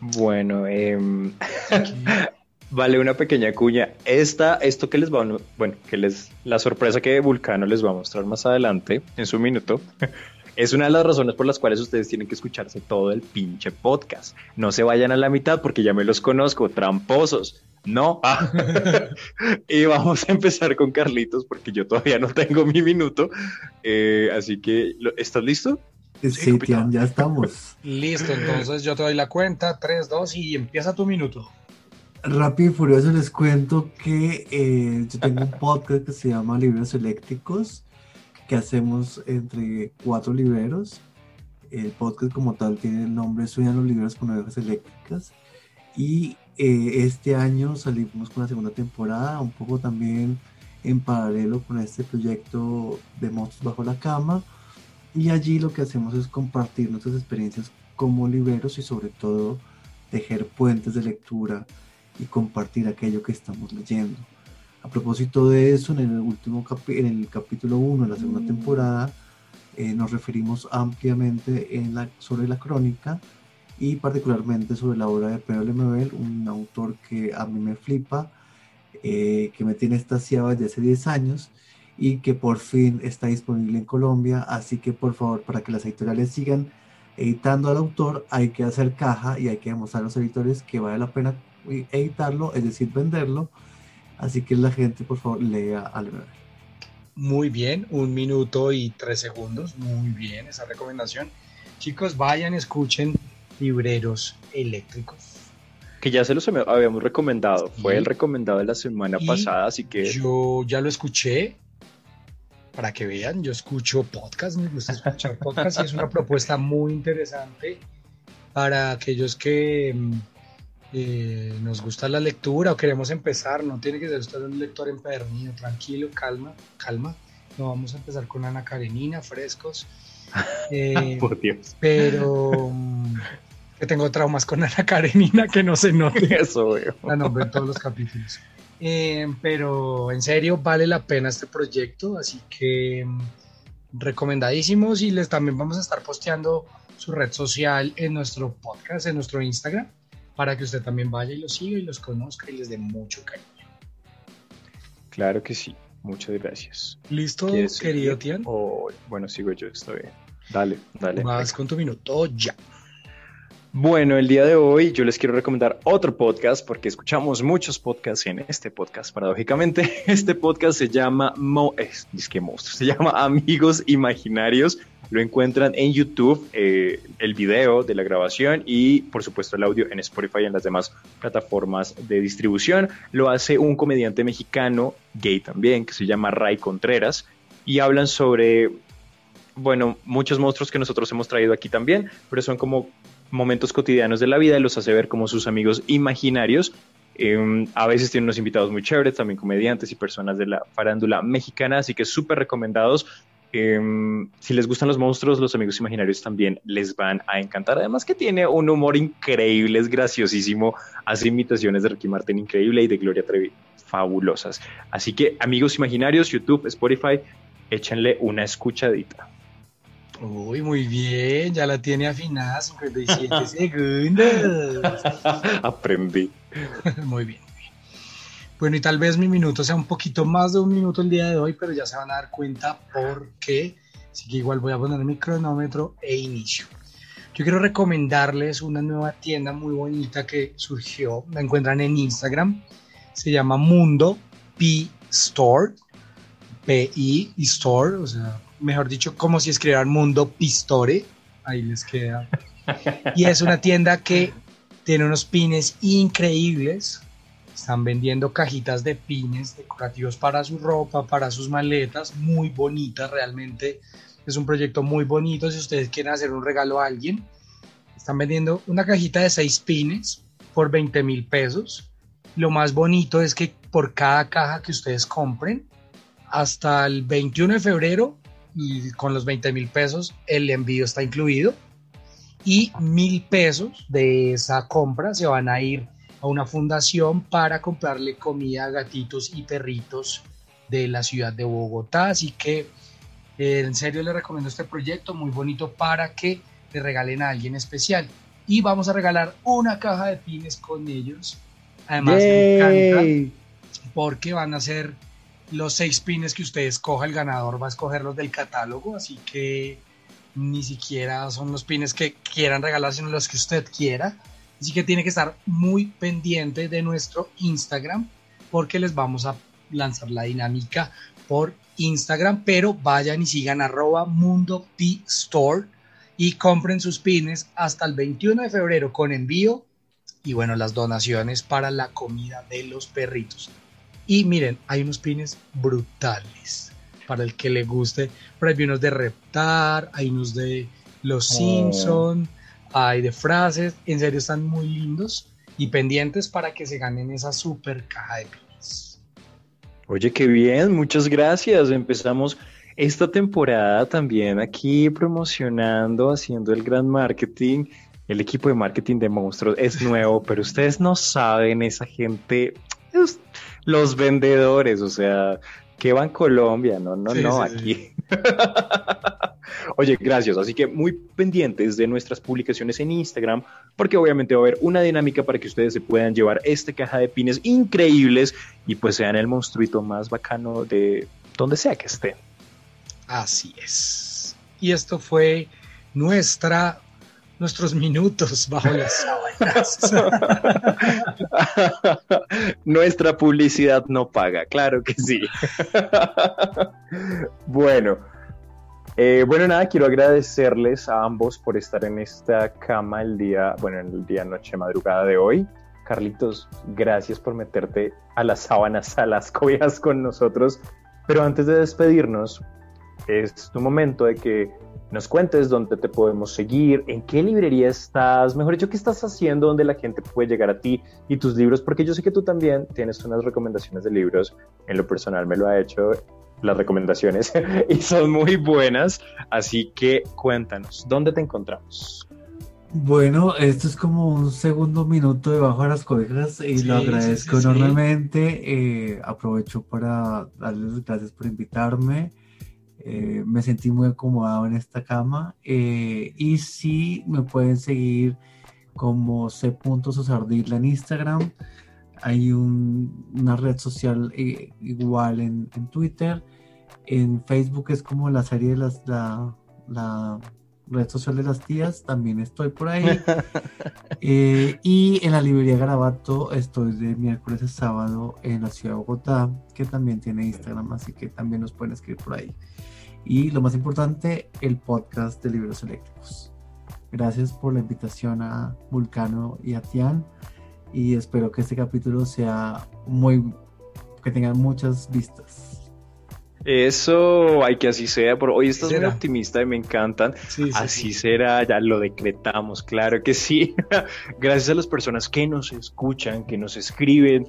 [SPEAKER 2] Bueno, em, vale una pequeña cuña. Esta, esto que les va, bueno, que les, la sorpresa que Vulcano les va a mostrar más adelante en su minuto, es una de las razones por las cuales ustedes tienen que escucharse todo el pinche podcast. No se vayan a la mitad porque ya me los conozco, tramposos. No. y vamos a empezar con Carlitos porque yo todavía no tengo mi minuto. Eh, así que, ¿estás listo?
[SPEAKER 4] Sí, ya estamos.
[SPEAKER 3] Listo, entonces yo te doy la cuenta, 3, 2 y empieza tu minuto.
[SPEAKER 4] Rápido y furioso les cuento que eh, yo tengo un podcast que se llama Libros Eléctricos, que hacemos entre cuatro libreros. El podcast como tal tiene el nombre Sueñan los libros con ovejas eléctricas. Y eh, este año salimos con la segunda temporada, un poco también en paralelo con este proyecto de Monstruos Bajo la Cama y allí lo que hacemos es compartir nuestras experiencias como libreros y sobre todo tejer puentes de lectura y compartir aquello que estamos leyendo. A propósito de eso, en el último en el capítulo 1 de la segunda temporada, eh, nos referimos ampliamente en la, sobre la crónica y particularmente sobre la obra de Pedro Lemebel, un autor que a mí me flipa, eh, que me tiene estasiado desde hace 10 años y que por fin está disponible en Colombia. Así que por favor, para que las editoriales sigan editando al autor, hay que hacer caja y hay que demostrar a los editores que vale la pena editarlo, es decir, venderlo. Así que la gente, por favor, lea al ver.
[SPEAKER 3] Muy bien, un minuto y tres segundos. Muy bien esa recomendación. Chicos, vayan, escuchen Libreros Eléctricos.
[SPEAKER 2] Que ya se los habíamos recomendado. Fue el recomendado de la semana pasada, así que.
[SPEAKER 3] Yo ya lo escuché para que vean, yo escucho podcast, me gusta escuchar podcast y es una propuesta muy interesante para aquellos que mm, eh, nos gusta la lectura o queremos empezar, no tiene que ser usted un lector empedernido, tranquilo, calma, calma. No vamos a empezar con Ana Karenina, frescos.
[SPEAKER 2] Eh, Por Dios.
[SPEAKER 3] Pero mm, que tengo traumas con Ana Karenina que no se note.
[SPEAKER 2] Eso, veo.
[SPEAKER 3] La nombre en todos los capítulos. Eh, pero en serio vale la pena este proyecto, así que mm, recomendadísimos y les también vamos a estar posteando su red social en nuestro podcast, en nuestro Instagram, para que usted también vaya y los siga y los conozca y les dé mucho cariño.
[SPEAKER 2] Claro que sí, muchas gracias.
[SPEAKER 3] ¿Listo, querido Tian?
[SPEAKER 2] bueno, sigo yo, está bien. Dale, dale.
[SPEAKER 3] Vas con tu minuto ya.
[SPEAKER 2] Bueno, el día de hoy yo les quiero recomendar otro podcast porque escuchamos muchos podcasts en este podcast, paradójicamente. Este podcast se llama Mo es, que monstruo, se llama Amigos Imaginarios. Lo encuentran en YouTube, eh, el video de la grabación y por supuesto el audio en Spotify y en las demás plataformas de distribución. Lo hace un comediante mexicano, gay también, que se llama Ray Contreras y hablan sobre bueno, muchos monstruos que nosotros hemos traído aquí también, pero son como momentos cotidianos de la vida y los hace ver como sus amigos imaginarios. Em, a veces tiene unos invitados muy chéveres, también comediantes y personas de la farándula mexicana, así que súper recomendados. Em, si les gustan los monstruos, los amigos imaginarios también les van a encantar. Además que tiene un humor increíble, es graciosísimo, hace imitaciones de Ricky Martin increíble y de Gloria Trevi fabulosas. Así que amigos imaginarios, YouTube, Spotify, échenle una escuchadita.
[SPEAKER 3] Uy, muy bien, ya la tiene afinada, 57 segundos.
[SPEAKER 2] Aprendí.
[SPEAKER 3] muy bien. Bueno, y tal vez mi minuto sea un poquito más de un minuto el día de hoy, pero ya se van a dar cuenta por qué. Así que igual voy a poner mi cronómetro e inicio. Yo quiero recomendarles una nueva tienda muy bonita que surgió. La encuentran en Instagram. se llama Mundo P Store, P-I Store, o sea, mejor dicho, como si escribieran Mundo Pistore, ahí les queda. Y es una tienda que tiene unos pines increíbles. Están vendiendo cajitas de pines decorativos para su ropa, para sus maletas, muy bonitas realmente. Es un proyecto muy bonito si ustedes quieren hacer un regalo a alguien. Están vendiendo una cajita de seis pines por 20 mil pesos. Lo más bonito es que por cada caja que ustedes compren, hasta el 21 de febrero, con los 20 mil pesos, el envío está incluido. Y mil pesos de esa compra se van a ir a una fundación para comprarle comida a gatitos y perritos de la ciudad de Bogotá. Así que eh, en serio les recomiendo este proyecto, muy bonito para que le regalen a alguien especial. Y vamos a regalar una caja de pines con ellos. Además, me encanta porque van a ser los seis pines que usted escoja, el ganador va a escoger los del catálogo, así que ni siquiera son los pines que quieran regalar, sino los que usted quiera. Así que tiene que estar muy pendiente de nuestro Instagram porque les vamos a lanzar la dinámica por Instagram, pero vayan y sigan arroba Mundo P Store y compren sus pines hasta el 21 de febrero con envío y bueno, las donaciones para la comida de los perritos. Y miren, hay unos pines brutales para el que le guste. Pero hay unos de Reptar, hay unos de Los
[SPEAKER 2] Oh.
[SPEAKER 3] Simpson, hay de frases. En serio, están muy lindos y pendientes para que se ganen esa super caja de pines.
[SPEAKER 2] Oye, qué bien, muchas gracias. Empezamos esta temporada también aquí promocionando, haciendo el gran marketing. El equipo de marketing de monstruos es nuevo, pero ustedes no saben, esa gente, es- los vendedores, o sea, que van Colombia, no, no,
[SPEAKER 3] Sí,
[SPEAKER 2] no,
[SPEAKER 3] sí,
[SPEAKER 2] aquí. Oye, gracias. Así que muy pendientes de nuestras publicaciones en Instagram, porque obviamente va a haber una dinámica para que ustedes se puedan llevar esta caja de pines increíbles y pues sean el monstruito más bacano de donde sea que estén.
[SPEAKER 3] Así es. Y esto fue nuestra, nuestros minutos bajo las sábanas.
[SPEAKER 2] Nuestra publicidad no paga, claro que sí. bueno, eh, bueno, nada, quiero agradecerles a ambos por estar en esta cama el día, bueno, en el día, noche, madrugada de hoy. Carlitos, gracias por meterte a las sábanas, a las cobijas con nosotros. Pero antes de despedirnos, es tu momento de que nos cuentes dónde te podemos seguir, en qué librería estás, mejor dicho, qué estás haciendo, dónde la gente puede llegar a ti y tus libros, porque yo sé que tú también tienes unas recomendaciones de libros. En lo personal me lo ha hecho las recomendaciones y son muy buenas, así que cuéntanos, ¿dónde te encontramos?
[SPEAKER 4] Bueno, esto es como un segundo minuto debajo de las cobijas y
[SPEAKER 3] Sí,
[SPEAKER 4] lo agradezco
[SPEAKER 3] sí, sí.
[SPEAKER 4] enormemente. Eh, aprovecho para darles gracias por invitarme. Eh, me sentí muy acomodado en esta cama. Eh, y sí, me pueden seguir como c.sosardilla en Instagram. Hay un- una red social eh, igual en, en Twitter. En Facebook es como la serie de las, la, la red social de las tías, también estoy por ahí. Y en la librería Garabato estoy de miércoles a sábado en la ciudad de Bogotá, que también tiene Instagram, así que también nos pueden escribir por ahí. Y lo más importante, el podcast de libros eléctricos. Gracias por la invitación a Vulcano y a Tian. Y espero que este capítulo sea muy. que tengan muchas vistas.
[SPEAKER 2] Eso, hay que así sea, por hoy estás muy optimista y me encantan.
[SPEAKER 3] Sí, sí,
[SPEAKER 2] Así
[SPEAKER 3] sí.
[SPEAKER 2] será, ya lo decretamos, claro que sí. Gracias a las personas que nos escuchan, que nos escriben.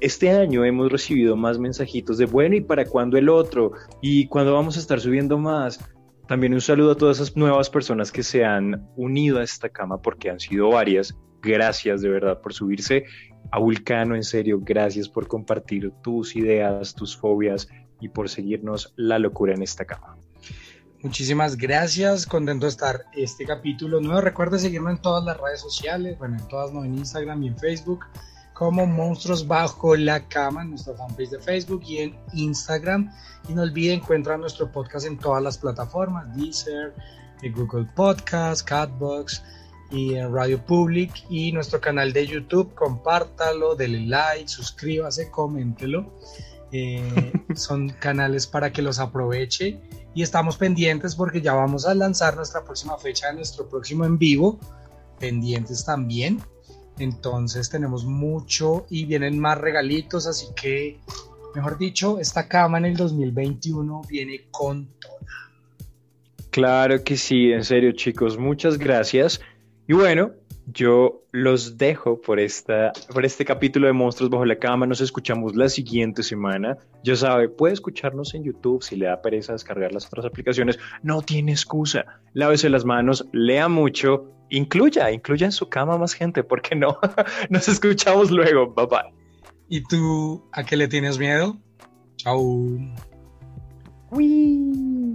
[SPEAKER 2] Este año hemos recibido más mensajitos de bueno, ¿y para cuándo el otro? ¿Y cuándo vamos a estar subiendo más? También un saludo a todas esas nuevas personas que se han unido a esta cama, porque han sido varias. Gracias de verdad por subirse a Vulcano, en serio, gracias por compartir tus ideas, tus fobias y por seguirnos la locura en esta cama.
[SPEAKER 3] Muchísimas gracias, contento de estar este capítulo nuevo. Recuerda seguirme en todas las redes sociales, bueno, en todas, no, en Instagram y en Facebook, como Monstruos Bajo la Cama, en nuestra fanpage de Facebook y en Instagram. Y no olviden, encuentran nuestro podcast en todas las plataformas, Deezer, eh, Google Podcast, Catbox y en Radio Public y nuestro canal de YouTube. Compártalo, dele like, suscríbase, coméntelo. Eh, son canales para que los aproveche y estamos pendientes porque ya vamos a lanzar nuestra próxima fecha de nuestro próximo en vivo. Pendientes también. Entonces tenemos mucho y vienen más regalitos, así que, mejor dicho, esta cama en el 2021 viene con toda.
[SPEAKER 2] Claro que sí, en serio chicos, muchas gracias. Y bueno, yo los dejo por, esta, por este capítulo de Monstruos Bajo la Cama. Nos escuchamos la siguiente semana. Ya sabe, puede escucharnos en YouTube si le da pereza descargar las otras aplicaciones. No tiene excusa. Lávese las manos, lea mucho, incluya, incluya en su cama más gente, ¿por qué no? Nos escuchamos luego. Bye bye.
[SPEAKER 3] ¿Y tú a qué le tienes miedo? Chao.
[SPEAKER 2] Uy.